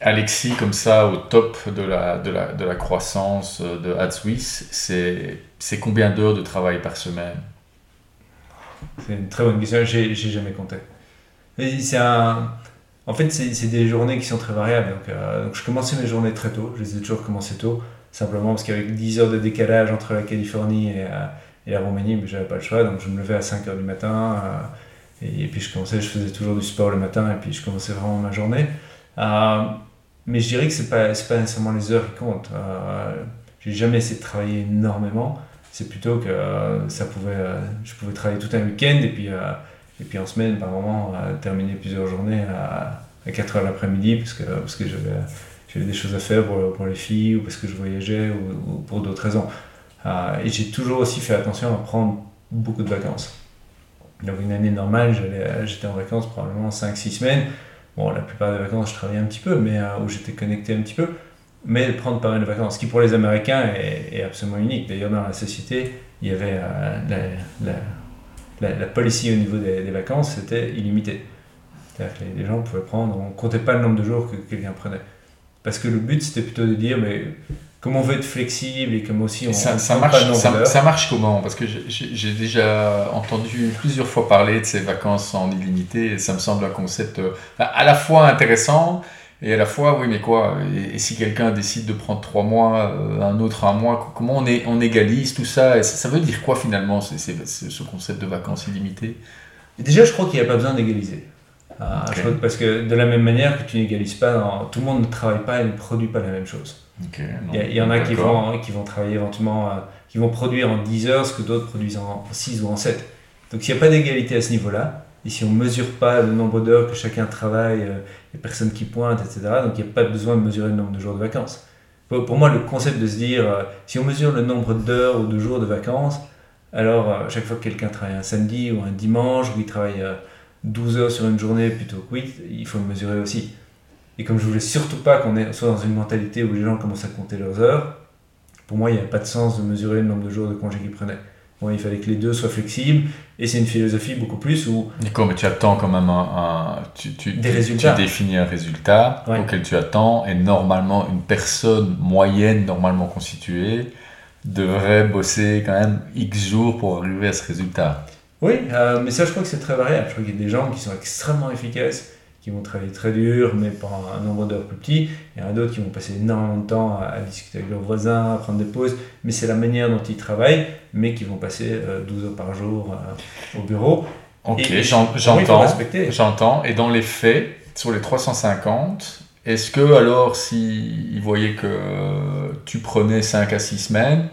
Alexis, comme ça, au top de la, de la, de la croissance de AdSwiss, c'est combien d'heures de travail par semaine? C'est une très bonne question, j'ai jamais compté. C'est un... En fait, c'est des journées qui sont très variables. Euh, donc, je commençais mes journées très tôt, je les ai toujours commencées tôt, simplement parce qu'avec 10 heures de décalage entre la Californie et, euh, et la Roumanie, je j'avais pas le choix. Donc je me levais à 5 heures du matin, euh, et, puis je commençais, je faisais toujours du sport le matin, et puis je commençais vraiment ma journée. mais je dirais que c'est pas, pas nécessairement les heures qui comptent. j'ai jamais essayé de travailler énormément c'est plutôt que euh, ça pouvait, euh, je pouvais travailler tout un week-end et puis, euh, et puis en semaine, par moment, terminer plusieurs journées à, à 4 heures l'après-midi parce que, parce que j'avais des choses à faire pour, pour, les filles ou parce que je voyageais ou, pour d'autres raisons. et j'ai toujours aussi fait attention à prendre beaucoup de vacances. Donc une année normale, j'étais en vacances probablement 5-6 semaines. Bon, la plupart des vacances, je travaillais un petit peu, mais où j'étais connecté un petit peu mais prendre pas mal de vacances, ce qui pour les Américains est, absolument unique. D'ailleurs, dans la société, il y avait euh, la, la, la, policy au niveau des, vacances, c'était illimité. C'est-à-dire que les, gens pouvaient prendre, on comptait pas le nombre de jours que quelqu'un prenait. Parce que le but, c'était plutôt de dire, mais comme on veut être flexible et comme aussi on ça, ça marche, ça, ça, marche comment? Parce que j'ai déjà entendu plusieurs fois parler de ces vacances en illimité et ça me semble un concept euh, à la fois intéressant et à la fois, oui, mais quoi Et, si quelqu'un décide de prendre trois mois, euh, un autre un mois, comment on, est, on égalise tout ça? Et ça, veut dire quoi finalement, c'est, ce concept de vacances illimitées? Déjà, je crois qu'il n'y a pas besoin d'égaliser. Ah, parce que de la même manière que tu n'égalises pas, tout le monde ne travaille pas et ne produit pas la même chose. il, y en a qui vont, qui vont travailler éventuellement, euh, qui vont produire en 10 heures ce que d'autres produisent en 6 ou en 7. Donc s'il n'y a pas d'égalité à ce niveau-là, et si on ne mesure pas le nombre d'heures que chacun travaille, euh, les personnes qui pointent, etc., donc il n'y a pas besoin de mesurer le nombre de jours de vacances. Pour, moi, le concept de se dire, euh, si on mesure le nombre d'heures ou de jours de vacances, alors euh, chaque fois que quelqu'un travaille un samedi ou un dimanche, ou il travaille 12 heures sur une journée plutôt que 8, il faut le mesurer aussi. Et comme je voulais surtout pas qu'on soit dans une mentalité où les gens commencent à compter leurs heures, pour moi, il n'y a pas de sens de mesurer le nombre de jours de congés qu'ils prenaient il fallait que les deux soient flexibles. Et c'est une philosophie beaucoup plus où. Nico, mais tu attends quand même un. tu, tu, des résultats. Tu définis un résultat auquel tu attends. Et normalement, une personne moyenne, normalement constituée, devrait bosser quand même X jours pour arriver à ce résultat. Oui, mais ça, je crois que c'est très variable. Je crois qu'il y a des gens qui sont extrêmement efficaces, qui vont travailler très dur, mais pendant un nombre d'heures plus petit. Il y en a d'autres qui vont passer énormément de temps à, discuter avec leurs voisins, à prendre des pauses, mais c'est la manière dont ils travaillent, mais qui vont passer 12 heures par jour au bureau. Ok, j'entends. J'entends. Et dans les faits, sur les 350, est-ce que alors, s'ils voyaient que tu prenais 5 à 6 semaines,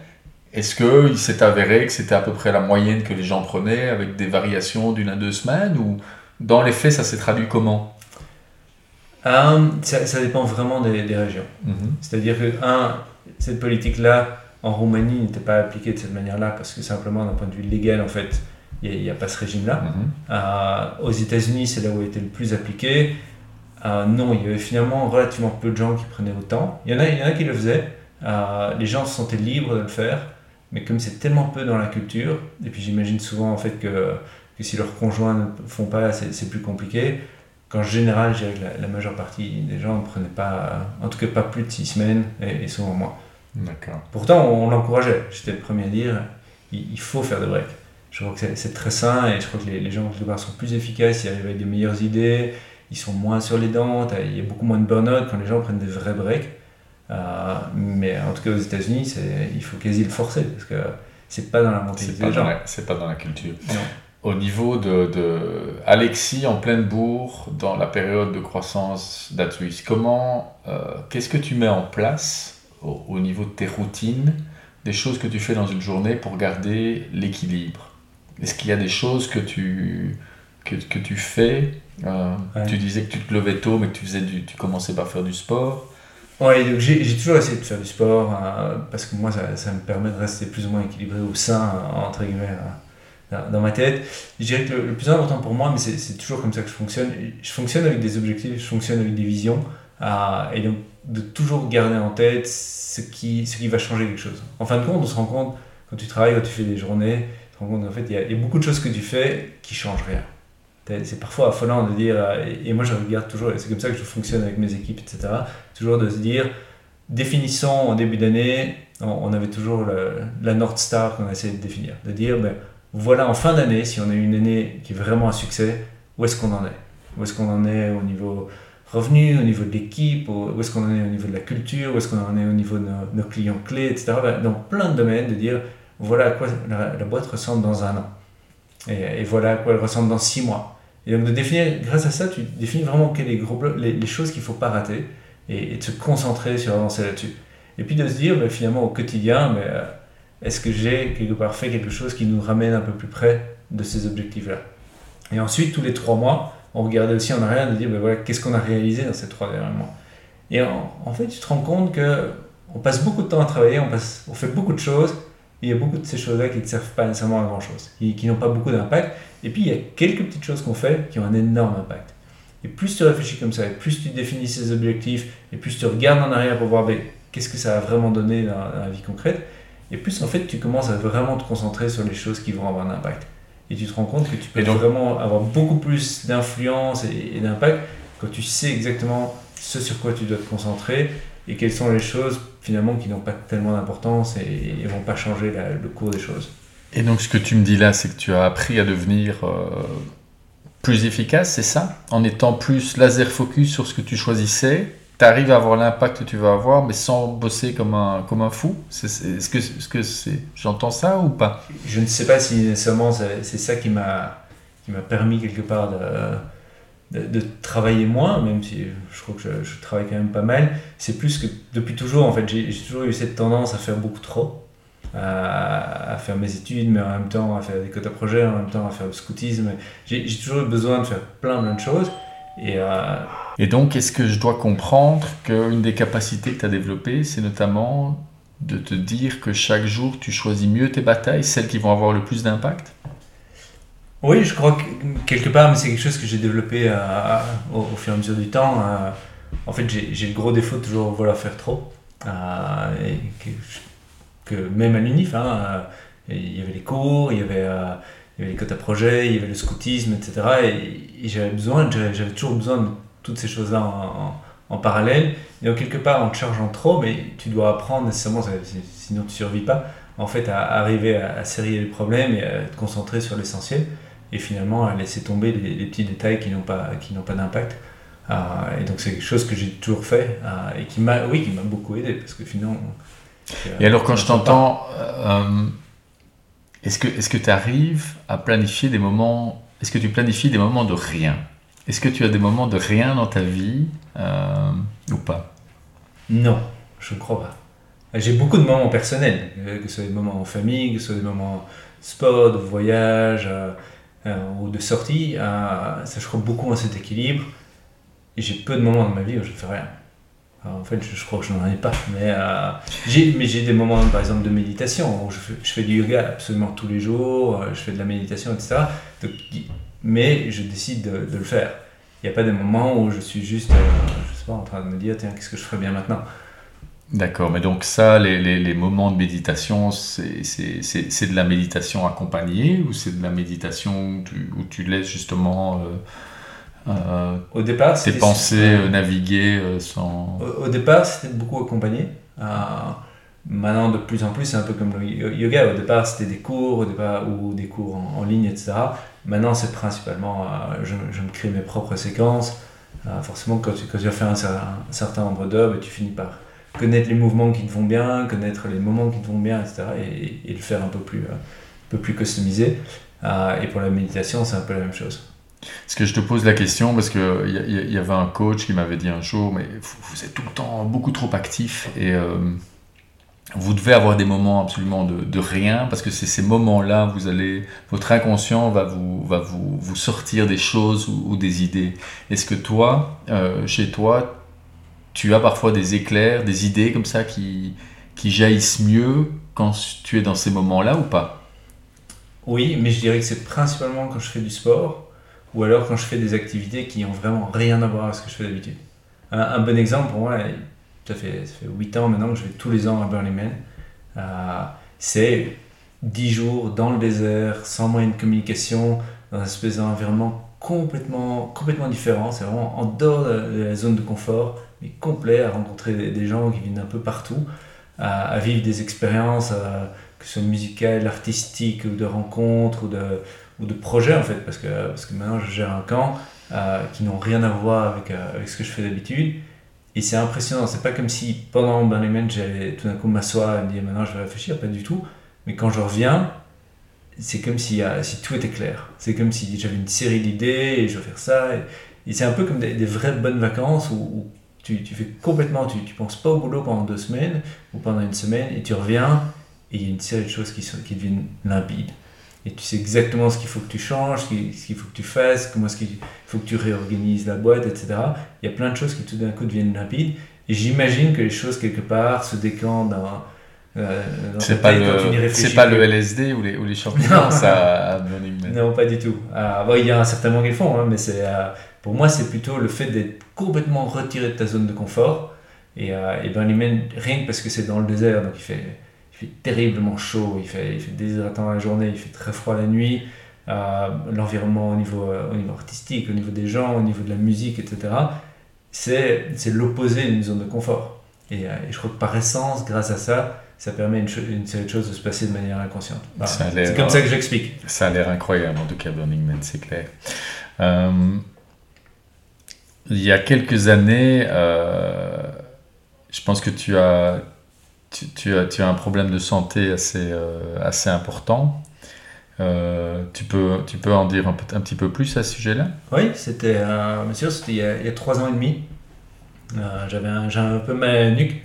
est-ce qu'il s'est avéré que c'était à peu près la moyenne que les gens prenaient avec des variations d'une à deux semaines Ou dans les faits, ça s'est traduit comment? Ça, dépend vraiment des, régions. Mhm. C'est-à-dire que, un, cette politique-là, en Roumanie, n'était pas appliquée de cette manière-là parce que simplement, d'un point de vue légal, en fait, il n'y a, pas ce régime-là. Mhm. Euh, aux États-Unis, c'est là où il était le plus appliqué. Euh, non, il y avait finalement relativement peu de gens qui prenaient autant. Il y en a, il y en a qui le faisaient. Euh, les gens se sentaient libres de le faire, mais comme c'est tellement peu dans la culture, et puis j'imagine souvent en fait que, que si leurs conjoints ne font pas, c'est plus compliqué. Qu'en général, je dirais que la, majeure partie des gens ne prenaient pas, en tout cas pas plus de six semaines, et, souvent moins. D'accord. Pourtant, on, l'encourageait. J'étais le premier à dire il, il faut faire de break. Je crois que c'est très sain et je crois que les, les gens quelque part sont plus efficaces, ils arrivent avec des meilleures idées, ils sont moins sur les dents, il y a beaucoup moins de burn-out quand les gens prennent des vrais breaks. Euh, mais en tout cas aux États-Unis, il faut quasi le forcer parce que c'est pas dans la mentalité des gens. C'est pas dans la culture. Au niveau de, de, Alexis en pleine bourre, dans la période de croissance d'Atwis, comment, euh, qu'est-ce que tu mets en place au, au, niveau de tes routines, des choses que tu fais dans une journée pour garder l'équilibre? Est-ce qu'il y a des choses que tu, que, que tu fais euh, Tu disais que tu te levais tôt, mais que tu, faisais du, tu commençais par faire du sport? Oui, j'ai toujours essayé de faire du sport euh, parce que moi, ça, ça, me permet de rester plus ou moins équilibré au sein, entre guillemets, euh, dans ma tête. Je dirais que le, plus important pour moi, mais c'est toujours comme ça que je fonctionne, je fonctionne avec des objectifs, je fonctionne avec des visions, et donc de toujours garder en tête ce qui, ce qui va changer quelque chose. En fin de compte, on se rend compte, quand tu travailles, quand tu fais des journées, en fait, il y, a, beaucoup de choses que tu fais qui changent rien. C'est parfois affolant de dire, euh, et moi je regarde toujours, c'est comme ça que je fonctionne avec mes équipes, etc. Toujours de se dire, définissons en début d'année, on, avait toujours la North Star qu'on essayé de définir, de dire, ben, voilà en fin d'année, si on a une année qui est vraiment un succès, où est-ce qu'on en est? Où est-ce qu'on en est au niveau revenu, au niveau de l'équipe, où est-ce qu'on en est au niveau de la culture, où est-ce qu'on en est au niveau de nos, clients clés, etc. Dans plein de domaines, de dire, voilà à quoi la, boîte ressemble dans un an. Et, voilà à quoi elle ressemble dans six mois. Et donc de définir, grâce à ça, tu définis vraiment quels les, les, choses qu'il ne faut pas rater et, de se concentrer sur avancer là-dessus. Et puis de se dire, ben, finalement, au quotidien, mais, euh, est-ce que j'ai quelque part fait quelque chose qui nous ramène un peu plus près de ces objectifs-là? Et ensuite, tous les trois mois, on regardait aussi en arrière de dire, ben, voilà, qu'est-ce qu'on a réalisé dans ces trois derniers mois? Et en, fait, tu te rends compte que on passe beaucoup de temps à travailler, on, fait beaucoup de choses, il y a beaucoup de ces choses-là qui ne servent pas nécessairement à grand-chose, qui, n'ont pas beaucoup d'impact. Et puis, il y a quelques petites choses qu'on fait qui ont un énorme impact. Et plus tu réfléchis comme ça, et plus tu définis ces objectifs, et plus tu regardes en arrière pour voir ben, qu'est-ce que ça a vraiment donné dans, la vie concrète, et plus en fait tu commences à vraiment te concentrer sur les choses qui vont avoir un impact. Et tu te rends compte que tu peux vraiment avoir beaucoup plus d'influence et d'impact quand tu sais exactement ce sur quoi tu dois te concentrer et quelles sont les choses finalement qui n'ont pas tellement d'importance et ne vont pas changer le cours des choses. Et donc ce que tu me dis là, c'est que tu as appris à devenir euh, plus efficace, c'est ça? En étant plus laser focus sur ce que tu choisissais, tu arrives à avoir l'impact que tu vas avoir, mais sans bosser comme un, comme un fou Est-ce que c'est -ce c'est j'entends ça ou pas? Je ne sais pas si nécessairement c'est ça qui m'a permis quelque part de de, travailler moins, même si je crois que je, travaille quand même pas mal, c'est plus que depuis toujours, en fait, j'ai toujours eu cette tendance à faire beaucoup trop, à, faire mes études, mais en même temps à faire des quotas projets, en même temps à faire le scoutisme. J'ai toujours eu besoin de faire plein, plein de choses. Et, euh, et donc, est-ce que je dois comprendre qu'une des capacités que tu as développées, c'est notamment de te dire que chaque jour, tu choisis mieux tes batailles, celles qui vont avoir le plus d'impact? Oui, je crois que quelque part, mais c'est quelque chose que j'ai développé euh, au, fur et à mesure du temps. Euh, en fait, j'ai le gros défaut de toujours vouloir faire trop. Euh, et que, même à l'UNIF, hein, il y avait les cours, il y avait, les quotas projets, il y avait le scoutisme, etc. Et, j'avais besoin, j'avais toujours besoin toutes ces choses-là en, parallèle. Et donc, quelque part, en te chargeant trop, mais tu dois apprendre nécessairement, sinon tu ne survis pas, en fait à arriver à, à serrer les problèmes et à te concentrer sur l'essentiel et finalement à laisser tomber les, les petits détails qui n'ont pas, qui n'ont pas d'impact. Euh, et donc c'est quelque chose que j'ai toujours fait euh, et qui m'a, oui, qui beaucoup aidé parce que finalement. Et alors quand je t'entends, euh, est-ce que est-ce que tu arrives à planifier des moments Est-ce que tu planifies des moments de rien? Est-ce que tu as des moments de rien dans ta vie euh, ou pas? Non, je ne crois pas. J'ai beaucoup de moments personnels, que ce soit des moments en famille, que ce soit des moments sport, de voyage euh, euh, ou de sortie. Euh, ça, je crois beaucoup à cet équilibre. Et j'ai peu de moments dans ma vie où je ne fais rien. En fait, je, crois que je n'en ai pas. Mais euh, j'ai des moments, par exemple, de méditation où je fais, du yoga absolument tous les jours, euh, je fais de la méditation, etc. Mais je décide de, de le faire. Il n'y a pas des moments où je suis juste, euh, je sais pas, en train de me dire, tiens, qu'est-ce que je ferais bien maintenant? D'accord, mais donc ça, les, les, les moments de méditation, c'est c'est- c'est- c'est de la méditation accompagnée ou c'est de la méditation où tu, où tu laisses justement euh, euh, Au départ, tes pensées euh, naviguer sans... Au, au départ, c'était beaucoup accompagné. Maintenant, de plus en plus, c'est un peu comme le yo- yoga. Au départ, c'était des cours, au départ, ou des cours en, en ligne, etc. Maintenant, c'est principalement, euh, je, me crée mes propres séquences. Euh, forcément, quand tu, quand tu as fait un, cer- un certain nombre ben, tu finis par connaître les mouvements qui te vont bien, connaître les moments qui te vont bien, etc. Et, le faire un peu plus, euh, un peu plus customisé. Et pour la méditation, c'est un peu la même chose. Parce que je te pose la question? Parce qu'il y, y avait un coach qui m'avait dit un jour, mais vous, êtes tout le temps beaucoup trop actif et vous devez avoir des moments absolument de, rien parce que c'est ces moments-là, vous allez, votre inconscient va vous, va vous, vous sortir des choses ou, ou des idées. Est-ce que toi, euh, chez toi, tu as parfois des éclairs, des idées comme ça qui, qui jaillissent mieux quand tu es dans ces moments-là ou pas? Oui, mais je dirais que c'est principalement quand je fais du sport ou alors quand je fais des activités qui n'ont vraiment rien à voir avec ce que je fais d'habitude. Un, un bon exemple pour moi, ça fait, ça fait 8 ans maintenant que je vais tous les ans à Burning Man. Euh, c'est 10 jours dans le désert, sans moyen de communication, dans un espèce d'environnement complètement, complètement différent. C'est vraiment en dehors de, la zone de confort, mais complet, à rencontrer des, gens qui viennent un peu partout, à, vivre des expériences, euh, que ce soit musicales, artistiques, ou de rencontres, ou de, ou de projets en fait, parce que, parce que maintenant je gère un camp euh, qui n'ont rien à voir avec, avec ce que je fais d'habitude. Et c'est impressionnant, c'est pas comme si pendant Burning Man j'allais tout d'un coup m'asseoir et me dire maintenant je vais réfléchir, pas du tout. Mais quand je reviens, c'est comme si, euh, si tout était clair. C'est comme si j'avais une série d'idées et je vais faire ça. Et, c'est un peu comme des, vraies bonnes vacances où, tu, tu fais complètement, tu, tu penses pas au boulot pendant deux semaines ou pendant une semaine et tu reviens et il y a une série de choses qui, sont, qui deviennent limpides. Et tu sais exactement ce qu'il faut que tu changes, ce qu'il faut que tu fasses, comment est-ce qu'il faut que tu réorganises la boîte, etc. Il y a plein de choses qui tout d'un coup deviennent limpides. Et j'imagine que les choses quelque part se décantent dans, euh, C'est pas, le, c'est pas le LSD ou les, ou les champignons, Non. ça, à. Non, pas du tout. Ah, bon, il y a un certain moment qu'ils font, hein, mais c'est, euh, pour moi, c'est plutôt le fait d'être complètement retiré de ta zone de confort. Et, euh, et Burning Man, rien que parce que c'est dans le désert, donc il fait, il fait terriblement chaud, il fait, il fait déshydratant la journée, il fait très froid la nuit. Euh, l'environnement au niveau, euh, au niveau artistique, au niveau des gens, au niveau de la musique, etc. C'est, l'opposé d'une zone de confort. Et, euh, et je crois que par essence, grâce à ça, ça permet une, série de choses de se passer de manière inconsciente. C'est comme ça que j'explique. Ça a l'air incroyable, en tout cas, Burning Man, c'est clair. Euh, il y a quelques années, euh, je pense que tu as, tu, tu as, tu as un problème de santé assez, euh, assez important. Euh, tu, peux, tu peux en dire un, un petit peu plus à ce sujet-là? Oui, c'était, euh, c'était il y a- trois ans et demi. Euh, j'avais un, un peu mal à la nuque.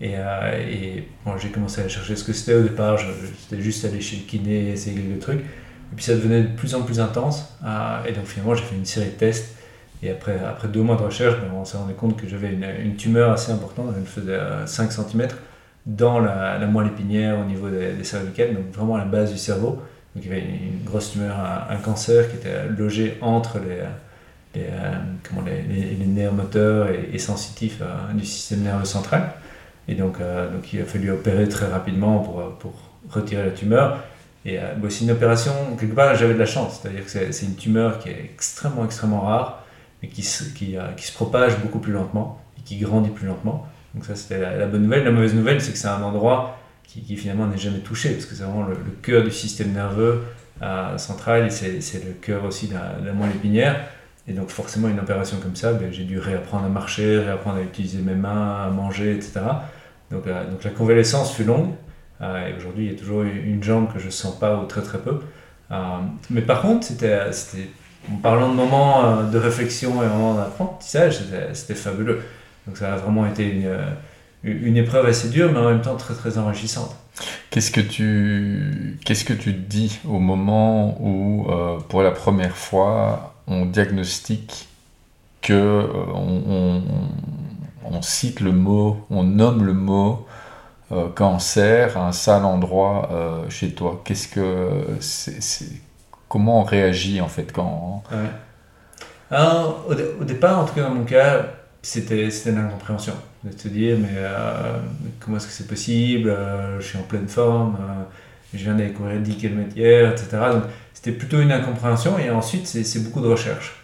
Et, euh, et bon, j'ai commencé à chercher ce que c'était au départ. C'était juste aller chez le kiné, essayer quelques trucs. Et puis ça devenait de plus en plus intense. Et donc finalement, j'ai fait une série de tests. Et après, après deux mois de recherche, ben, on s'est rendu compte que j'avais une, tumeur assez importante. Elle faisait euh, 5 cm dans la, la moelle épinière au niveau des, des cervicales, donc vraiment à la base du cerveau. Il y avait une, grosse tumeur, un, cancer qui était logé entre les, euh, comment, les, nerfs moteurs et, sensitifs euh, du système nerveux central. Et donc, euh, donc il a fallu opérer très rapidement pour, pour retirer la tumeur. Et euh, bon, c'est une opération, quelque part j'avais de la chance, c'est-à-dire que c'est, une tumeur qui est extrêmement, extrêmement rare, mais qui qui, qui se propage beaucoup plus lentement et qui grandit plus lentement. Donc ça c'était la bonne nouvelle. La mauvaise nouvelle c'est que c'est un endroit qui, finalement n'est jamais touché, parce que c'est vraiment le, cœur du système nerveux euh, central, et c'est le cœur aussi de la, moelle épinière. Et donc forcément, une opération comme ça, ben, j'ai dû réapprendre à marcher, réapprendre à utiliser mes mains, à manger, etc. Donc, euh, donc la convalescence fut longue. Euh, et aujourd'hui, il y a toujours une jambe que je ne sens pas ou très très peu. mais par contre, c'était, en parlant de moments de réflexion et moments d'apprentissage, c'était, fabuleux. Donc ça a vraiment été une, une épreuve assez dure, mais en même temps très très enrichissante. Qu'est-ce que tu qu'est-ce que tu dis au moment où, euh, pour la première fois, on diagnostique que euh, on, on, cite le mot, on nomme le mot euh, cancer à un sale endroit chez toi? Qu'est-ce que c'est, comment on réagit en fait quand Alors, au, départ, en tout cas dans mon cas, c'était c'était l'incompréhension. De te dire mais euh, comment est-ce que c'est possible euh, je suis en pleine forme euh, je viens d'aller courir 10 km hier etc donc c'était plutôt une incompréhension et ensuite c'est beaucoup de recherche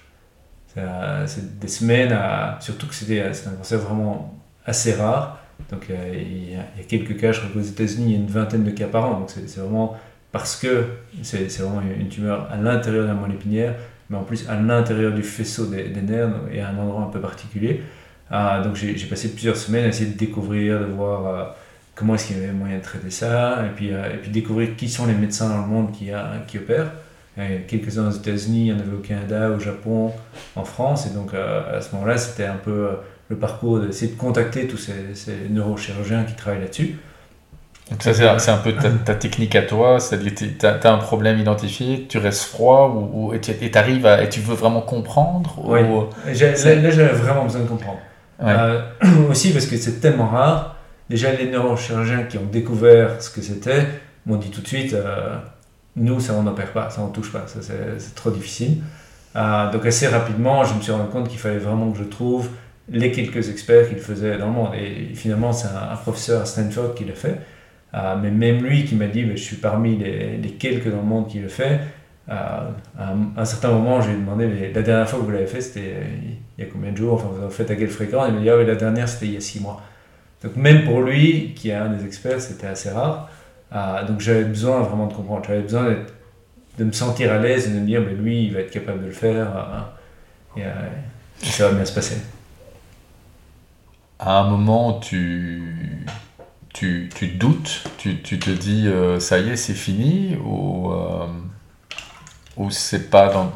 c'est des semaines surtout que c'était un cancer vraiment assez rare. Donc il y, a, quelques cas je crois qu'aux États-Unis il y a une vingtaine de cas par an. Donc c'est vraiment parce que c'est vraiment une tumeur à l'intérieur de la moelle épinière mais en plus à l'intérieur du faisceau des, nerfs et à un endroit un peu particulier ah, donc j'ai passé plusieurs semaines à essayer de découvrir, de voir euh, comment est-ce qu'il y avait moyen de traiter ça, et puis, euh, et puis découvrir qui sont les médecins dans le monde qui, a, qui opèrent. Quelques-uns aux États-Unis, il y en avait au Canada, au Japon, en France, et donc euh, à ce moment-là, c'était un peu le parcours d'essayer de contacter tous ces neurochirurgiens qui travaillent là-dessus. Donc ça, c'est un peu ta, technique à toi, c'est-à-dire tu as, un problème identifié, tu restes froid ou, et tu arrives à, et tu veux vraiment comprendre Oui, là, j'avais vraiment besoin de comprendre. Euh, aussi parce que c'est tellement rare. Déjà, les neurochirurgiens qui ont découvert ce que c'était m'ont dit tout de suite euh, nous, ça on n'opère pas, ça on touche pas, ça c'est trop difficile. Euh, donc, assez rapidement, je me suis rendu compte qu'il fallait vraiment que je trouve les quelques experts qui le faisaient dans le monde. Et finalement, c'est un, professeur à Stanford qui l'a fait. Mais même lui qui m'a dit je suis parmi les, quelques dans le monde qui le fait. à un, certain moment, je lui ai demandé la dernière fois que vous l'avez fait, c'était il y a combien de jours, enfin vous en faites à quelle fréquence? Il m'a dit, ah oui, la dernière c'était il y a six mois. Donc même pour lui, qui est un des experts, c'était assez rare. Donc j'avais besoin vraiment de comprendre, j'avais besoin de me sentir à l'aise et de me dire, mais lui, il va être capable de le faire. Euh, et, ça va bien se passer. À un moment, tu, tu, tu doutes, tu, tu, te dis, euh, ça y est, c'est fini, ou, euh, ou c'est pas dans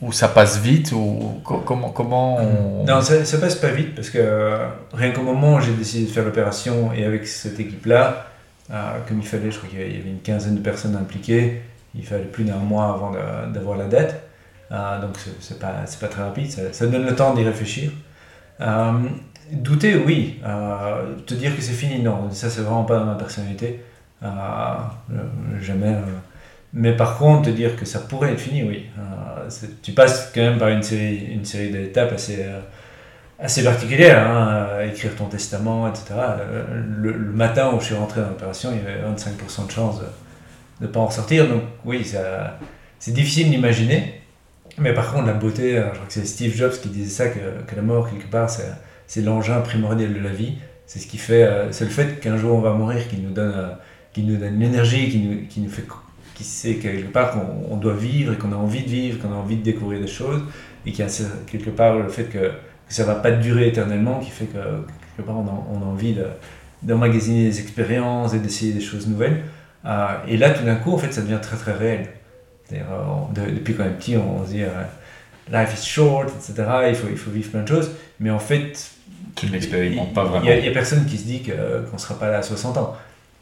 ou ça passe vite ou comment comment on... Non, ça, ça passe pas vite parce que euh, rien qu'au moment où j'ai décidé de faire l'opération et avec cette équipe-là, comme il fallait, je crois qu'il y avait une quinzaine de personnes impliquées, il fallait plus d'un mois avant d'avoir la dette, euh, donc c'est pas pas très rapide, ça donne le temps d'y réfléchir. Douter, oui. te dire que c'est fini, non. Ça c'est vraiment pas dans ma personnalité. jamais mais par contre, te dire que ça pourrait être fini, oui. Euh, tu passes quand même par une série, une série d'étapes assez, euh, assez particulières. Hein, écrire ton testament, etc. Euh, le, matin où je suis rentré dans l'opération, il y avait 25% de chance de ne pas en ressortir. Donc oui, c'est difficile d'imaginer. Mais par contre, la beauté, je crois que c'est Steve Jobs qui disait ça, que, que la mort, quelque part, c'est l'engin primordial de la vie. C'est ce qui fait, c'est le fait qu'un jour on va mourir qui nous donne, qui nous donne l'énergie, qui nous, qui nous fait qui sait quelque part qu'on doit vivre et qu'on a envie de vivre, qu'on a envie de découvrir des choses, et qu'il y a quelque part le fait que, ça ne va pas durer éternellement, qui fait que quelque part on a, on envie d'emmagasiner des expériences et d'essayer des choses nouvelles. Euh, et là, tout d'un coup, en fait, ça devient très très réel. Euh, depuis qu'on est petit, on, se dit euh, life is short, etc. Il faut, il faut vivre plein de choses. Mais en fait, tu ne l'expérimentes pas vraiment. Il n'y a, personne qui se dit qu'on ne sera pas là à 60 ans.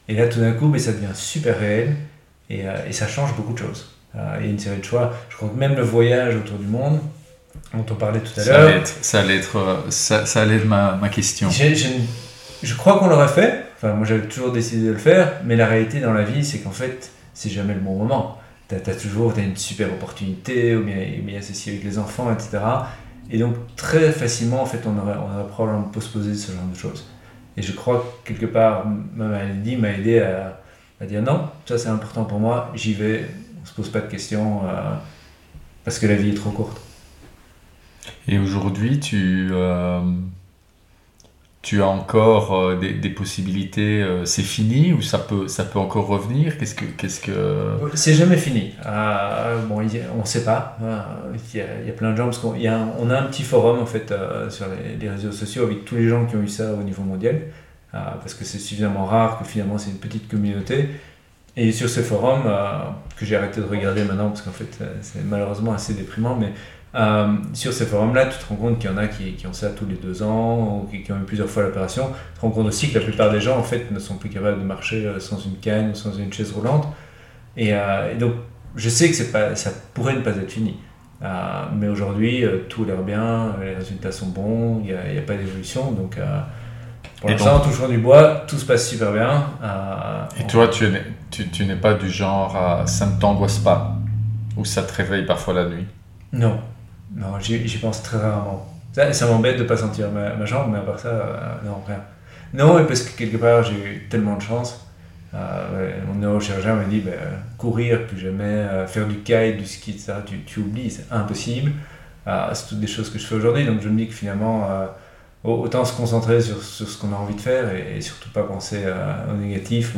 Et là, tout d'un coup, mais ça devient super réel. Euh, et, ça change beaucoup de choses. Euh, il y a une série de choix. Je crois que même le voyage autour du monde, dont on parlait tout à l'heure. Ça allait être, ça, ça allait être ma, ma question. je crois qu'on l'aurait fait. Enfin, moi, j'avais toujours décidé de le faire. Mais la réalité dans la vie, c'est qu'en fait, c'est jamais le bon moment. Tu as, toujours as une super opportunité, ou bien, bien ceci avec les enfants, etc. Et donc, très facilement, en fait, on aurait, on aurait probablement postposé ce genre de choses. Et je crois que quelque part, ma maladie m'a aidé à, à dire non, ça c'est important pour moi, j'y vais, on se pose pas de questions euh, parce que la vie est trop courte. Et aujourd'hui, tu, euh, tu as encore euh, des, possibilités, euh, c'est fini ou ça peut, ça peut encore revenir? Qu'est-ce que, qu'est-ce que... C'est jamais fini. Euh, bon, on ne sait pas. Il y, a, plein de gens, parce qu'on a on a un petit forum en fait sur les, les, réseaux sociaux avec tous les gens qui ont eu ça au niveau mondial, parce que c'est suffisamment rare que finalement c'est une petite communauté. Et sur ce forum, que j'ai arrêté de regarder maintenant, parce qu'en fait c'est malheureusement assez déprimant, mais euh, sur ces forums-là, tu te rends compte qu'il y en a qui, qui, ont ça tous les deux ans ou qui, ont eu plusieurs fois l'opération. Tu te rends compte aussi que la plupart des gens en fait ne sont plus capables de marcher euh, sans une canne ou sans une chaise roulante. Et, euh, et donc, je sais que pas, ça pourrait ne pas être fini. Euh, mais aujourd'hui, tout a l'air bien, les résultats sont bons, il n'y a, a, pas d'évolution. Donc, pour l'instant, en touchant du bois, tout se passe super bien. et toi, tu n'es tu, tu pas du genre à ça ne t'angoisse pas ou ça te réveille parfois la nuit? Non, non, j'y pense très rarement. Ça, ça m'embête de ne pas sentir ma, jambe, mais à part ça, euh, non, rien. Non, parce que quelque part, j'ai eu tellement de chance. Euh, mon neurochirurgien m'a dit bah, courir, plus jamais, euh, faire du kite, du ski, ça, tu, oublies, c'est impossible. Euh, c'est toutes des choses que je fais aujourd'hui, donc je me dis que finalement, autant se concentrer sur, ce qu'on a envie de faire et, et surtout pas penser au négatif.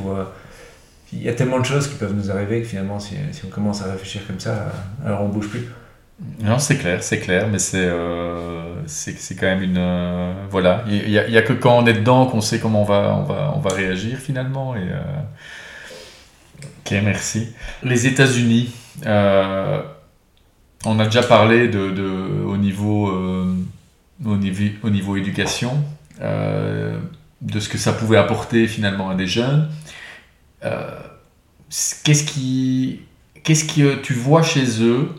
Il y a tellement de choses qui peuvent nous arriver que finalement, si, si on commence à réfléchir comme ça, alors on bouge plus. Non, c'est clair, c'est clair, mais c'est euh, quand même une euh, voilà. Il n'y a, que quand on est dedans qu'on sait comment on va on va on va réagir finalement et euh... ok merci. Les États-Unis, euh, on a déjà parlé de, de au niveau au niveau au niveau éducation de ce que ça pouvait apporter finalement à des jeunes. Qu'est-ce qu'est-ce que tu vois chez eux?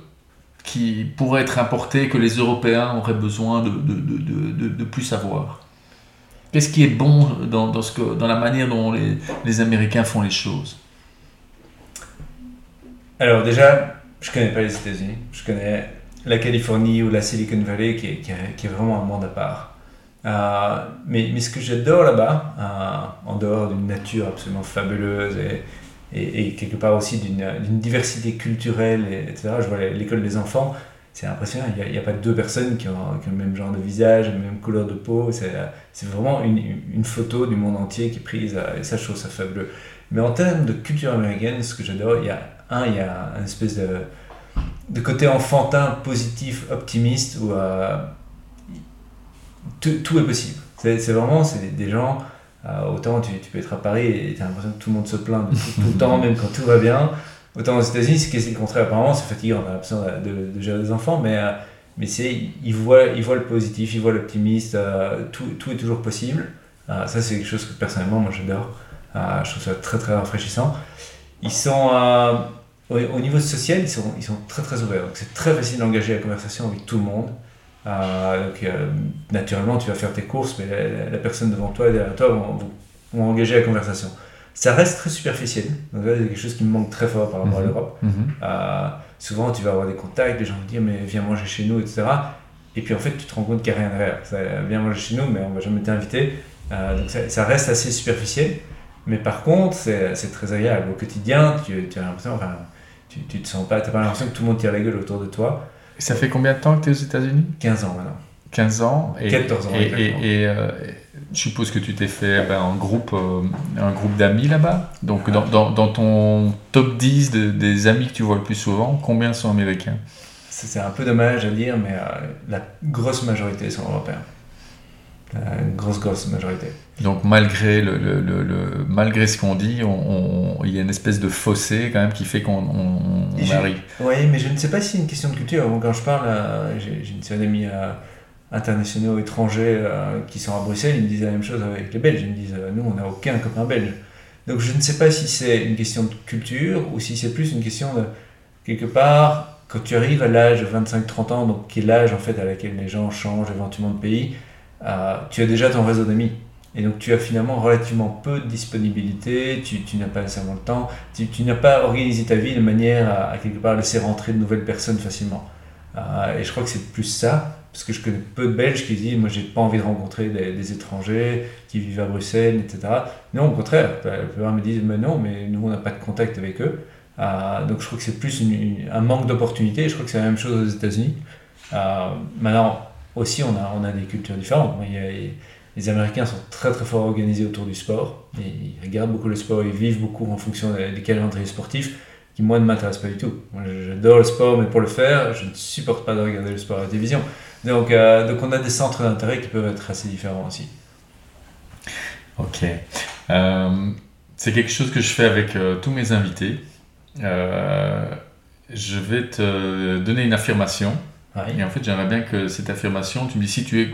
Qui pourrait être importé, que les Européens auraient besoin de, de, de, de plus savoir Qu'est-ce qui est bon dans, dans, la manière dont les, les, Américains font les choses? Alors déjà, je ne connais pas les États-Unis. Je connais la Californie ou la Silicon Valley qui est, qui est, qui est vraiment un monde à part. Euh, mais, mais, ce que j'adore là-bas, euh, en dehors d'une nature absolument fabuleuse et, et, quelque part aussi d'une diversité culturelle, et, etc. Je vois l'école des enfants, c'est impressionnant. Il n'y a, pas deux personnes qui ont, le même genre de visage, la même couleur de peau. C'est vraiment une, une, photo du monde entier qui est prise, et ça, je trouve ça fabuleux. Mais en termes de culture américaine, ce que j'adore, il y a un, il y a une espèce de, de côté enfantin, positif, optimiste, où euh, tout, tout, est possible. C'est vraiment, c'est des gens euh, autant tu, tu, peux être à Paris et tu as l'impression que tout le monde se plaint de tout, tout, le temps, même quand tout va bien. Autant aux États-Unis, c'est le contraire. Apparemment, c'est fatigant, on a l'impression de, de, gérer des enfants, mais, euh, mais ils voient, ils voient le positif, ils voient l'optimiste, euh, tout, tout, est toujours possible. Ça, c'est quelque chose que personnellement, moi j'adore. Je trouve ça très très rafraîchissant. Ils sont, au, au, niveau social, ils sont, ils sont très très ouverts. Donc c'est très facile d'engager la conversation avec tout le monde. Euh, donc, euh, naturellement, tu vas faire tes courses, mais la, la personne devant toi et derrière toi vont, vont, engager la conversation. Ça reste très superficiel. Donc, c'est quelque chose qui me manque très fort par rapport Mhm. mmh. à l'Europe. Mmh. Euh, souvent, tu vas avoir des contacts, les gens vont dire mais viens manger chez nous, etc. Et puis en fait, tu te rends compte qu'il n'y a rien derrière. Ça, viens manger chez nous, mais on va jamais t'inviter. Euh, donc ça, ça, reste assez superficiel. Mais par contre, c'est très agréable. Au quotidien, tu, tu as l'impression, enfin, tu, tu te sens pas, tu pas l'impression que tout le monde tire la gueule autour de toi. Ça fait combien de temps que tu es aux États-Unis? 15 ans maintenant. 15 ans? Et, 14 ans. Et, et, et euh, je suppose que tu t'es fait ben, un groupe, euh, un groupe d'amis là-bas? Donc ah. dans, dans, dans, ton top 10 de, des amis que tu vois le plus souvent, combien sont américains? C'est un peu dommage à dire, mais euh, la grosse majorité sont européens. Une grosse, grosse majorité. Donc malgré, le, le, le, le malgré ce qu'on dit, on, on, il y a une espèce de fossé quand même qui fait qu'on on, arrive. Oui, mais je ne sais pas si c'est une question de culture. Quand je parle, j'ai une série d'amis internationaux étrangers euh, qui sont à Bruxelles, ils me disent la même chose avec les Belges. Ils me disent, euh, nous, on n'a aucun copain belge. Donc je ne sais pas si c'est une question de culture ou si c'est plus une question de, quelque part, quand tu arrives à l'âge de 25-30 ans, donc qui est l'âge en fait à laquelle les gens changent éventuellement de pays, euh, tu as déjà ton réseau d'amis. Et donc tu as finalement relativement peu de disponibilité, tu, n'as pas nécessairement le temps, tu, n'as pas organisé ta vie de manière à, quelque part laisser rentrer de nouvelles personnes facilement. Euh, et je crois que c'est plus ça, parce que je connais peu de Belges qui disent moi j'ai pas envie de rencontrer des, étrangers qui vivent à Bruxelles, etc. Non, au contraire, la plupart me disent mais non, mais nous on n'a pas de contact avec eux. Euh, donc je crois que c'est plus un manque d'opportunité, je crois que c'est la même chose aux États-Unis. Euh, maintenant, aussi on a, des cultures différentes. Les Américains sont très très fort organisés autour du sport. Ils regardent beaucoup le sport, ils vivent beaucoup en fonction des, calendriers sportifs, qui moi ne m'intéressent pas du tout. Moi j'adore le sport, mais pour le faire, je ne supporte pas de regarder le sport à la télévision. Donc, euh, on a des centres d'intérêt qui peuvent être assez différents aussi. Ok. Euh, c'est quelque chose que je fais avec euh, tous mes invités. je vais te donner une affirmation. Et en fait, j'aimerais bien que cette affirmation, tu me dis si tu es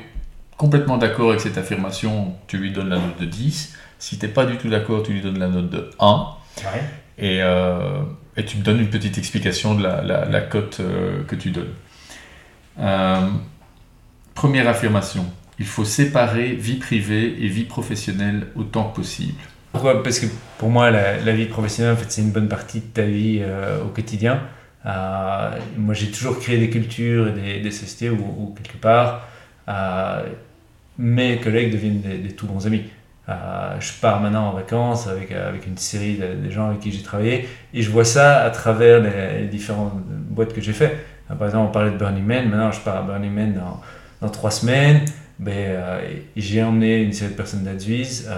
complètement d'accord avec cette affirmation, tu lui donnes la note de 10. Si tu n'es pas du tout d'accord, tu lui donnes la note de 1. Et, euh, et, tu me donnes une petite explication de la, la, cote euh, que tu donnes. Euh, première affirmation. Il faut séparer vie privée et vie professionnelle autant que possible. Pourquoi? Parce que pour moi, la, la vie professionnelle, en fait, c'est une bonne partie de ta vie au quotidien. Moi, j'ai toujours créé des cultures et des, des sociétés où, quelque part, mes collègues deviennent des, tout bons amis. Euh, je pars maintenant en vacances avec, avec une série de, gens avec qui j'ai travaillé et je vois ça à travers les, différentes boîtes que j'ai fait. Euh, par exemple, on parlait de Burning Man, maintenant je pars à Burning Man dans, dans trois semaines. Ben, euh, j'ai emmené une série de personnes d'Adzuiz.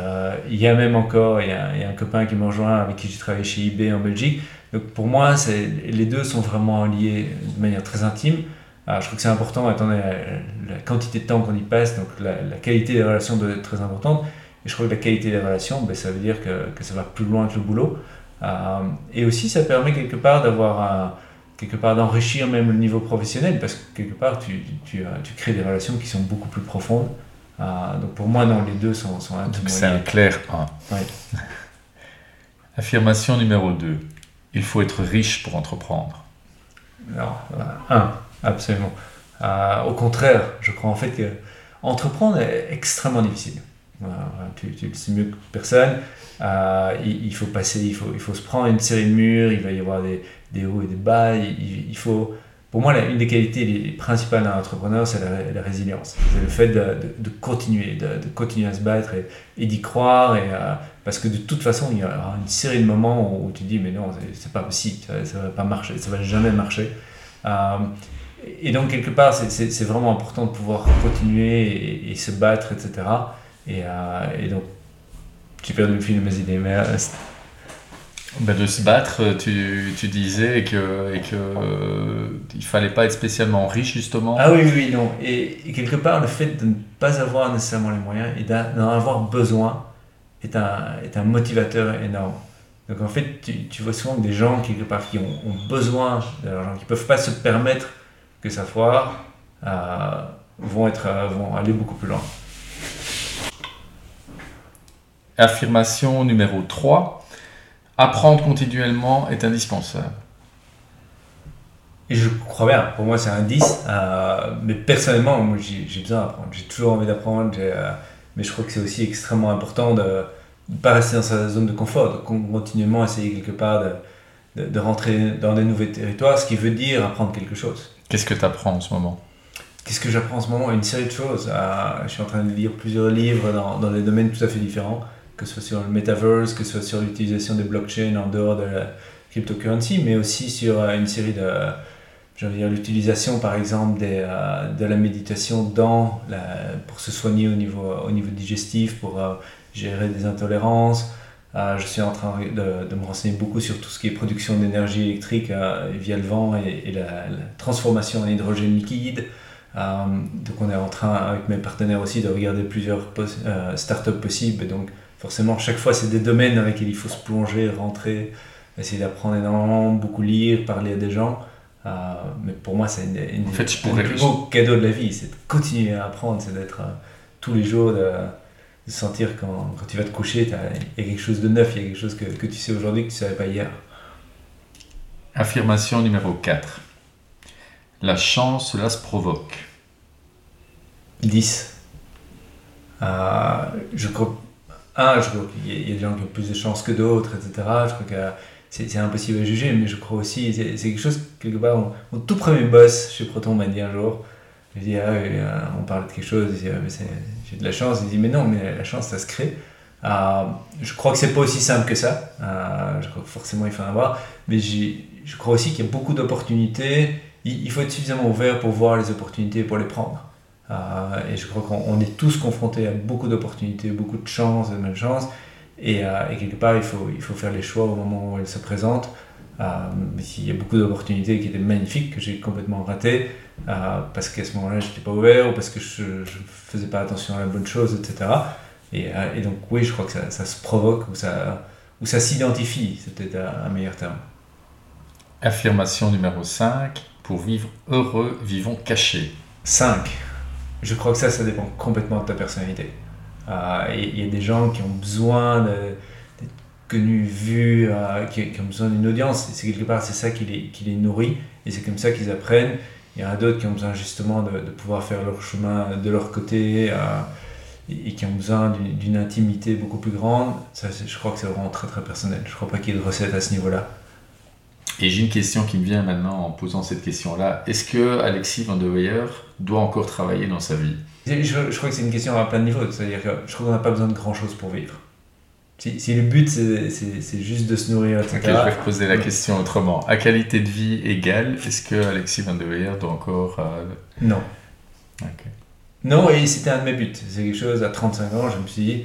il y a même encore, y a, un copain qui m'a rejoint avec qui j'ai travaillé chez eBay en Belgique. Donc pour moi, les deux sont vraiment liés de manière très intime. je trouve que c'est important, étant donné la, quantité de temps qu'on y passe, donc la, qualité des relations doit être très importante. Et je crois que la qualité des relations, ben, ça veut dire que, que, ça va plus loin que le boulot. Euh, et aussi, ça permet quelque part d'avoir quelque part d'enrichir même le niveau professionnel parce que quelque part, tu, tu, tu crées des relations qui sont beaucoup plus profondes. Euh, donc pour moi, non, les deux sont, sont Donc c'est un clair 1. Affirmation numéro 2. Il faut être riche pour entreprendre. Non, 1, absolument. Euh, au contraire, je crois en fait que entreprendre est extrêmement difficile tu, tu, le sais mieux que personne. Euh, il, faut passer, il faut, il faut se prendre une série de murs, il va y avoir des, des hauts et des bas. Il, faut, pour moi, une des qualités principales d'un entrepreneur, c'est la, résilience. C'est le fait de, continuer, de, continuer à se battre et, d'y croire. Et, euh, parce que de toute façon, il y aura une série de moments où tu dis, mais non, c'est pas possible, ça, ne va pas marcher, ça va jamais marcher. Euh, et donc, quelque part, c'est vraiment important de pouvoir continuer et se battre, etc. Euh, et, donc, j'ai perdu le fil de mes idées. Mais, euh, ben, de se battre, tu, tu disais que, et que euh, il fallait pas être spécialement riche justement. Ah oui, oui, non. Et, quelque part, le fait de ne pas avoir nécessairement les moyens et d'en avoir besoin est un, est un motivateur énorme. Donc en fait, tu, tu vois souvent des gens quelque part qui ont, ont besoin d'argent, qui ne peuvent pas se permettre que ça foire, vont, être, vont aller beaucoup plus loin. Affirmation numéro 3. Apprendre continuellement est indispensable. Et je crois bien, pour moi c'est un 10, euh, mais personnellement, moi j'ai besoin d'apprendre, j'ai toujours envie d'apprendre, euh, mais je crois que c'est aussi extrêmement important de ne pas rester dans sa zone de confort, de continuellement essayer quelque part de, de, rentrer dans des nouveaux territoires, ce qui veut dire apprendre quelque chose. Qu'est-ce que tu apprends en ce moment? Qu'est-ce que j'apprends en ce moment? Une série de choses. Euh, je suis en train de lire plusieurs livres dans, dans des domaines tout à fait différents que ce soit sur le metaverse, que ce soit sur l'utilisation des blockchains en dehors de la cryptocurrency, mais aussi sur euh, une série de, veux dire, l'utilisation par exemple des, euh, de la méditation dans la, pour se soigner au niveau, au niveau digestif, pour euh, gérer des intolérances. je suis en train de, de, me renseigner beaucoup sur tout ce qui est production d'énergie électrique via le vent et, la, transformation en hydrogène liquide. donc on est en train, avec mes partenaires aussi, de regarder plusieurs startups possibles. donc forcément, chaque fois, c'est des domaines dans lesquels il faut se plonger, rentrer, essayer d'apprendre énormément, beaucoup lire, parler à des gens. Euh, mais pour moi, c'est une, en fait, je pourrais... le plus beau cadeau de la vie, c'est de continuer à apprendre, c'est d'être euh, tous les jours, de, sentir quand, quand, tu vas te coucher, il y a quelque chose de neuf, il y a quelque chose que, que tu sais aujourd'hui que tu ne savais pas hier. Affirmation numéro 4. La chance, cela se provoque. 10. Euh, je crois un, je crois qu'il y, a des gens qui ont plus de chance que d'autres, etc. Je crois que c'est impossible à juger, mais je crois aussi, c'est quelque chose, quelque part, mon, tout premier boss chez Proton m'a dit un jour, je dit, ah, on parle de quelque chose, ah, j'ai de la chance, il dit, mais non, mais la chance, ça se crée. Euh, je crois que c'est pas aussi simple que ça, je crois que forcément il faut en avoir, mais je crois aussi qu'il y a beaucoup d'opportunités, il, il, faut être suffisamment ouvert pour voir les opportunités et pour les prendre. Et je crois qu'on est tous confrontés à beaucoup d'opportunités, beaucoup de chances, de malchance. Et, et, quelque part, il faut, il faut faire les choix au moment où elles se présentent. mais s'il y a beaucoup d'opportunités qui étaient magnifiques, que j'ai complètement ratées, parce qu'à ce moment-là, je n'étais pas ouvert, ou parce que je ne faisais pas attention à la bonne chose, etc. Et, et donc, oui, je crois que ça, ça se provoque, ou ça, ou ça s'identifie, c'est peut-être un meilleur terme. Affirmation numéro 5. Pour vivre heureux, vivons cachés. 5. Je crois que ça, ça dépend complètement de ta personnalité. Euh, il y a des gens qui ont besoin d'être connus, vus, euh, qui, ont besoin d'une audience. C'est quelque part, c'est ça qui les, qui les nourrit et c'est comme ça qu'ils apprennent. Il y en a d'autres qui ont besoin justement de, pouvoir faire leur chemin de leur côté euh, et, qui ont besoin d'une intimité beaucoup plus grande. Ça, je crois que c'est vraiment très très personnel. Je ne crois pas qu'il y ait de recette à ce niveau-là. Et j'ai une question qui me vient maintenant en posant cette question-là. Est-ce que Alexis Van de Weyer doit encore travailler dans sa vie? Je, crois que c'est une question à plein de niveaux. C'est-à-dire que je crois qu'on n'a pas besoin de grand-chose pour vivre. Si, le but c'est juste de se nourrir, etc. je vais poser la question autrement. À qualité de vie égale, est-ce que Alexis Van de Weyer doit encore. Euh, non. Non, et c'était un de mes buts. C'est quelque chose, à 35 ans, je me suis dit,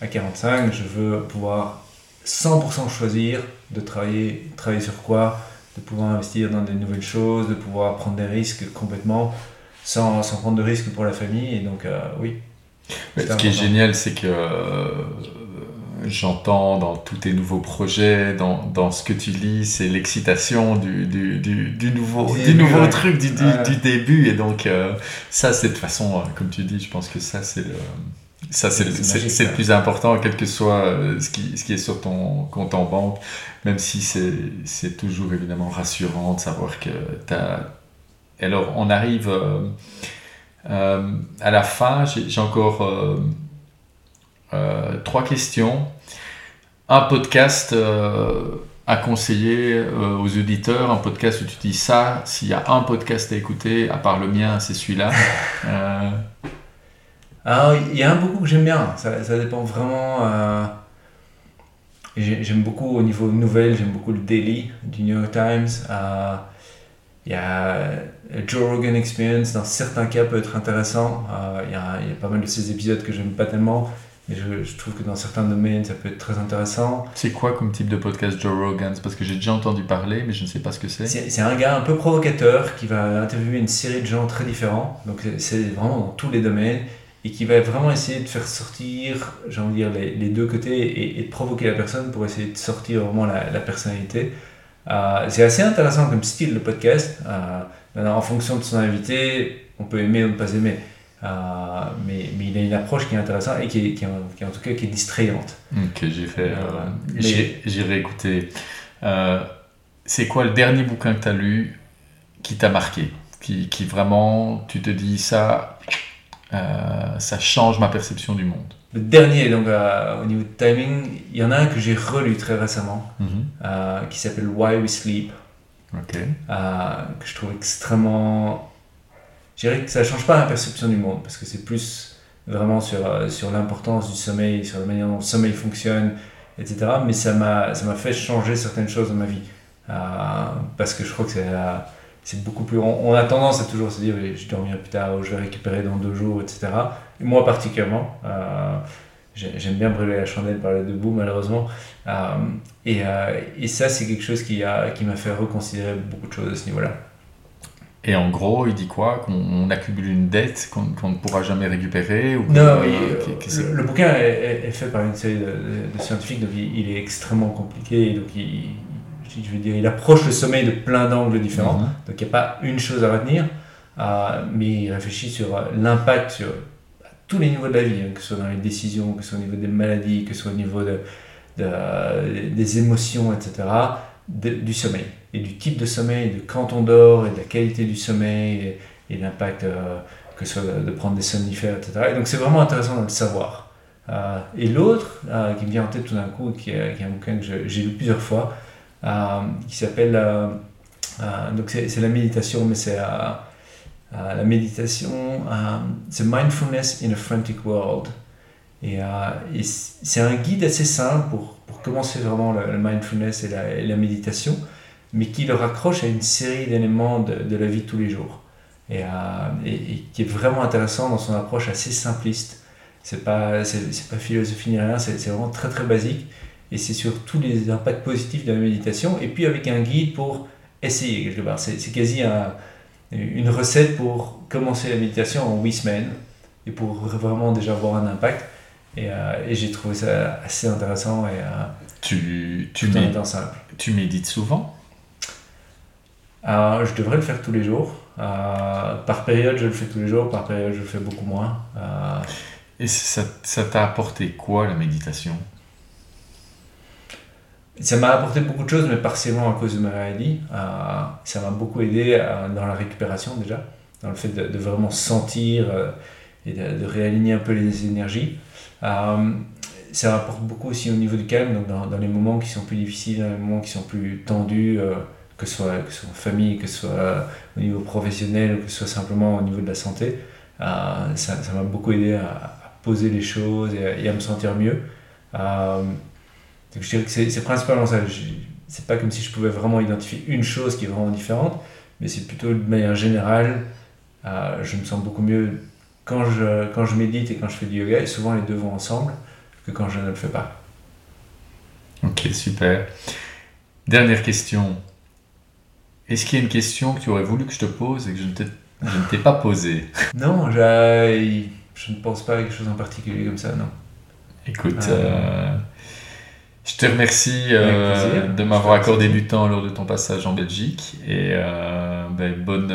à 45, je veux pouvoir 100% choisir de travailler, travailler sur quoi, de pouvoir investir dans des nouvelles choses, de pouvoir prendre des risques complètement sans, sans prendre de risques pour la famille. Et donc, euh, oui. ce qui est génial, c'est que euh, j'entends dans tous tes nouveaux projets, dans, dans ce que tu lis, c'est l'excitation du, du, du, nouveau, du nouveau truc, du, du, début. Et donc, euh, ça, c'est de toute façon, comme tu dis, je pense que ça, c'est le ça, c'est le, plus important, quel que soit euh, ce qui, ce qui est sur ton compte en banque, même si c'est toujours évidemment rassurant de savoir que tu as. Alors, on arrive euh, euh, à la fin, j'ai encore trois questions. Un podcast à conseiller aux auditeurs, un podcast où tu dis ça, s'il y a un podcast à écouter, à part le mien, c'est celui-là. Alors, il y a un beaucoup que j'aime bien. Ça, ça, dépend vraiment. Euh, j'aime beaucoup au niveau nouvelles, j'aime beaucoup le Daily du New York Times. Euh, il y a Joe Rogan Experience, dans certains cas, peut être intéressant. Euh, il y, a, y, a pas mal de ces épisodes que j'aime pas tellement. Mais je, je, trouve que dans certains domaines, ça peut être très intéressant. C'est quoi comme type de podcast Joe Rogan? Parce que j'ai déjà entendu parler, mais je ne sais pas ce que c'est. C'est un gars un peu provocateur qui va interviewer une série de gens très différents. Donc c'est vraiment dans tous les domaines et qui va vraiment essayer de faire sortir, j'ai envie de dire, les, les deux côtés et, de provoquer la personne pour essayer de sortir vraiment la, la personnalité. Euh, c'est assez intéressant comme style de podcast. Euh, en fonction de son invité, on peut aimer ou ne pas aimer. Euh, mais, mais, il a une approche qui est intéressante et qui est, qui en tout cas qui est distrayante. Ok, j'ai fait. J'irai écouter. c'est quoi le dernier bouquin que tu as lu qui t'a marqué? Qui, qui vraiment, tu te dis ça, euh, ça change ma perception du monde. Le dernier, donc euh, au niveau de timing, il y en a un que j'ai relu très récemment, mhm. euh, qui s'appelle Why We Sleep, que je trouve extrêmement... Je dirais que ça ne change pas ma perception du monde, parce que c'est plus vraiment sur, sur l'importance du sommeil, sur la manière dont le sommeil fonctionne, etc. Mais ça m'a fait changer certaines choses dans ma vie, parce que je crois que c'est c'est beaucoup plus. On, a tendance à toujours se dire je dormirai plus tard ou je vais récupérer dans deux jours, etc. moi particulièrement, euh, j'aime bien brûler la chandelle par les debout malheureusement. Euh, et, euh, et, ça, c'est quelque chose qui m'a qui fait reconsidérer beaucoup de choses à ce niveau-là. Et en gros, il dit quoi? Qu'on accumule une dette qu'on ne pourra jamais récupérer ou Non, le, bouquin est, fait par une série de, scientifiques, donc il, il, est extrêmement compliqué, donc il, je veux dire, il approche le sommeil de plein d'angles différents. Mhm. Donc il n'y a pas une chose à retenir, euh, mais il réfléchit sur euh, l'impact sur tous les niveaux de la vie, hein, que ce soit dans les décisions, que ce soit au niveau des maladies, que ce soit au niveau de, des émotions, etc., du sommeil. Et du type de sommeil, de quand on dort, et de la qualité du sommeil, et, l'impact euh, que ce soit de, prendre des somnifères, etc. Et donc c'est vraiment intéressant de le savoir. et l'autre, qui me vient en tête tout d'un coup, qui est, qui est un bouquin que j'ai lu plusieurs fois, qui s'appelle. Euh, euh, donc, c'est la méditation, mais c'est la méditation, c'est Mindfulness in a Frantic World. Et, c'est un guide assez simple pour, pour commencer vraiment le, mindfulness et la, méditation, mais qui le raccroche à une série d'éléments de, de, la vie de tous les jours. et, et, qui est vraiment intéressant dans son approche assez simpliste. C'est pas, c'est, pas philosophie ni rien, c'est, vraiment très très basique et c'est sur tous les impacts positifs de la méditation et puis avec un guide pour essayer quelque part. C'est, quasi une recette pour commencer la méditation en 8 semaines et pour vraiment déjà avoir un impact. Et, euh, et j'ai trouvé ça assez intéressant et euh, tu, tu, médites, tu médites souvent? Euh, Je devrais le faire tous les jours. par période, je le fais tous les jours, par période, je le fais beaucoup moins. et ça t'a apporté quoi la méditation? Ça m'a apporté beaucoup de choses, mais partiellement à cause de ma maladie. ça m'a beaucoup aidé dans la récupération déjà, dans le fait de, vraiment sentir et de, réaligner un peu les énergies. Euh, ça apporte beaucoup aussi au niveau du calme, donc dans, les moments qui sont plus difficiles, dans les moments qui sont plus tendus, euh, que, ce soit, que ce soit en famille, que ce soit au niveau professionnel, que ce soit simplement au niveau de la santé. Euh, ça m'a beaucoup aidé à, poser les choses et à, me sentir mieux. Donc je dirais que c'est principalement ça. C'est pas comme si je pouvais vraiment identifier une chose qui est vraiment différente, mais c'est plutôt de manière générale, je me sens beaucoup mieux quand je, quand je médite et quand je fais du yoga, et souvent les deux vont ensemble, que quand je ne le fais pas. Ok, super. Dernière question. Est-ce qu'il y a une question que tu aurais voulu que je te pose et que je ne t'ai pas posée? Non, je ne pense pas à quelque chose en particulier comme ça, non. Écoute, euh, euh, je te remercie euh, de m'avoir accordé du temps lors de ton passage en Belgique et ben, bonne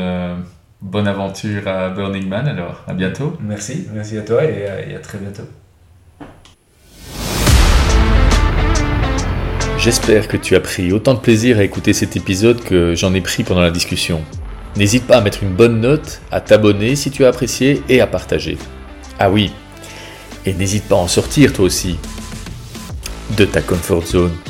bonne aventure à Burning Man alors. À bientôt. Merci, merci à toi et à, très bientôt. J'espère que tu as pris autant de plaisir à écouter cet épisode que j'en ai pris pendant la discussion. N'hésite pas à mettre une bonne note, à t'abonner si tu as apprécié et à partager. Ah oui, et n'hésite pas à en sortir toi aussi de ta comfort zone.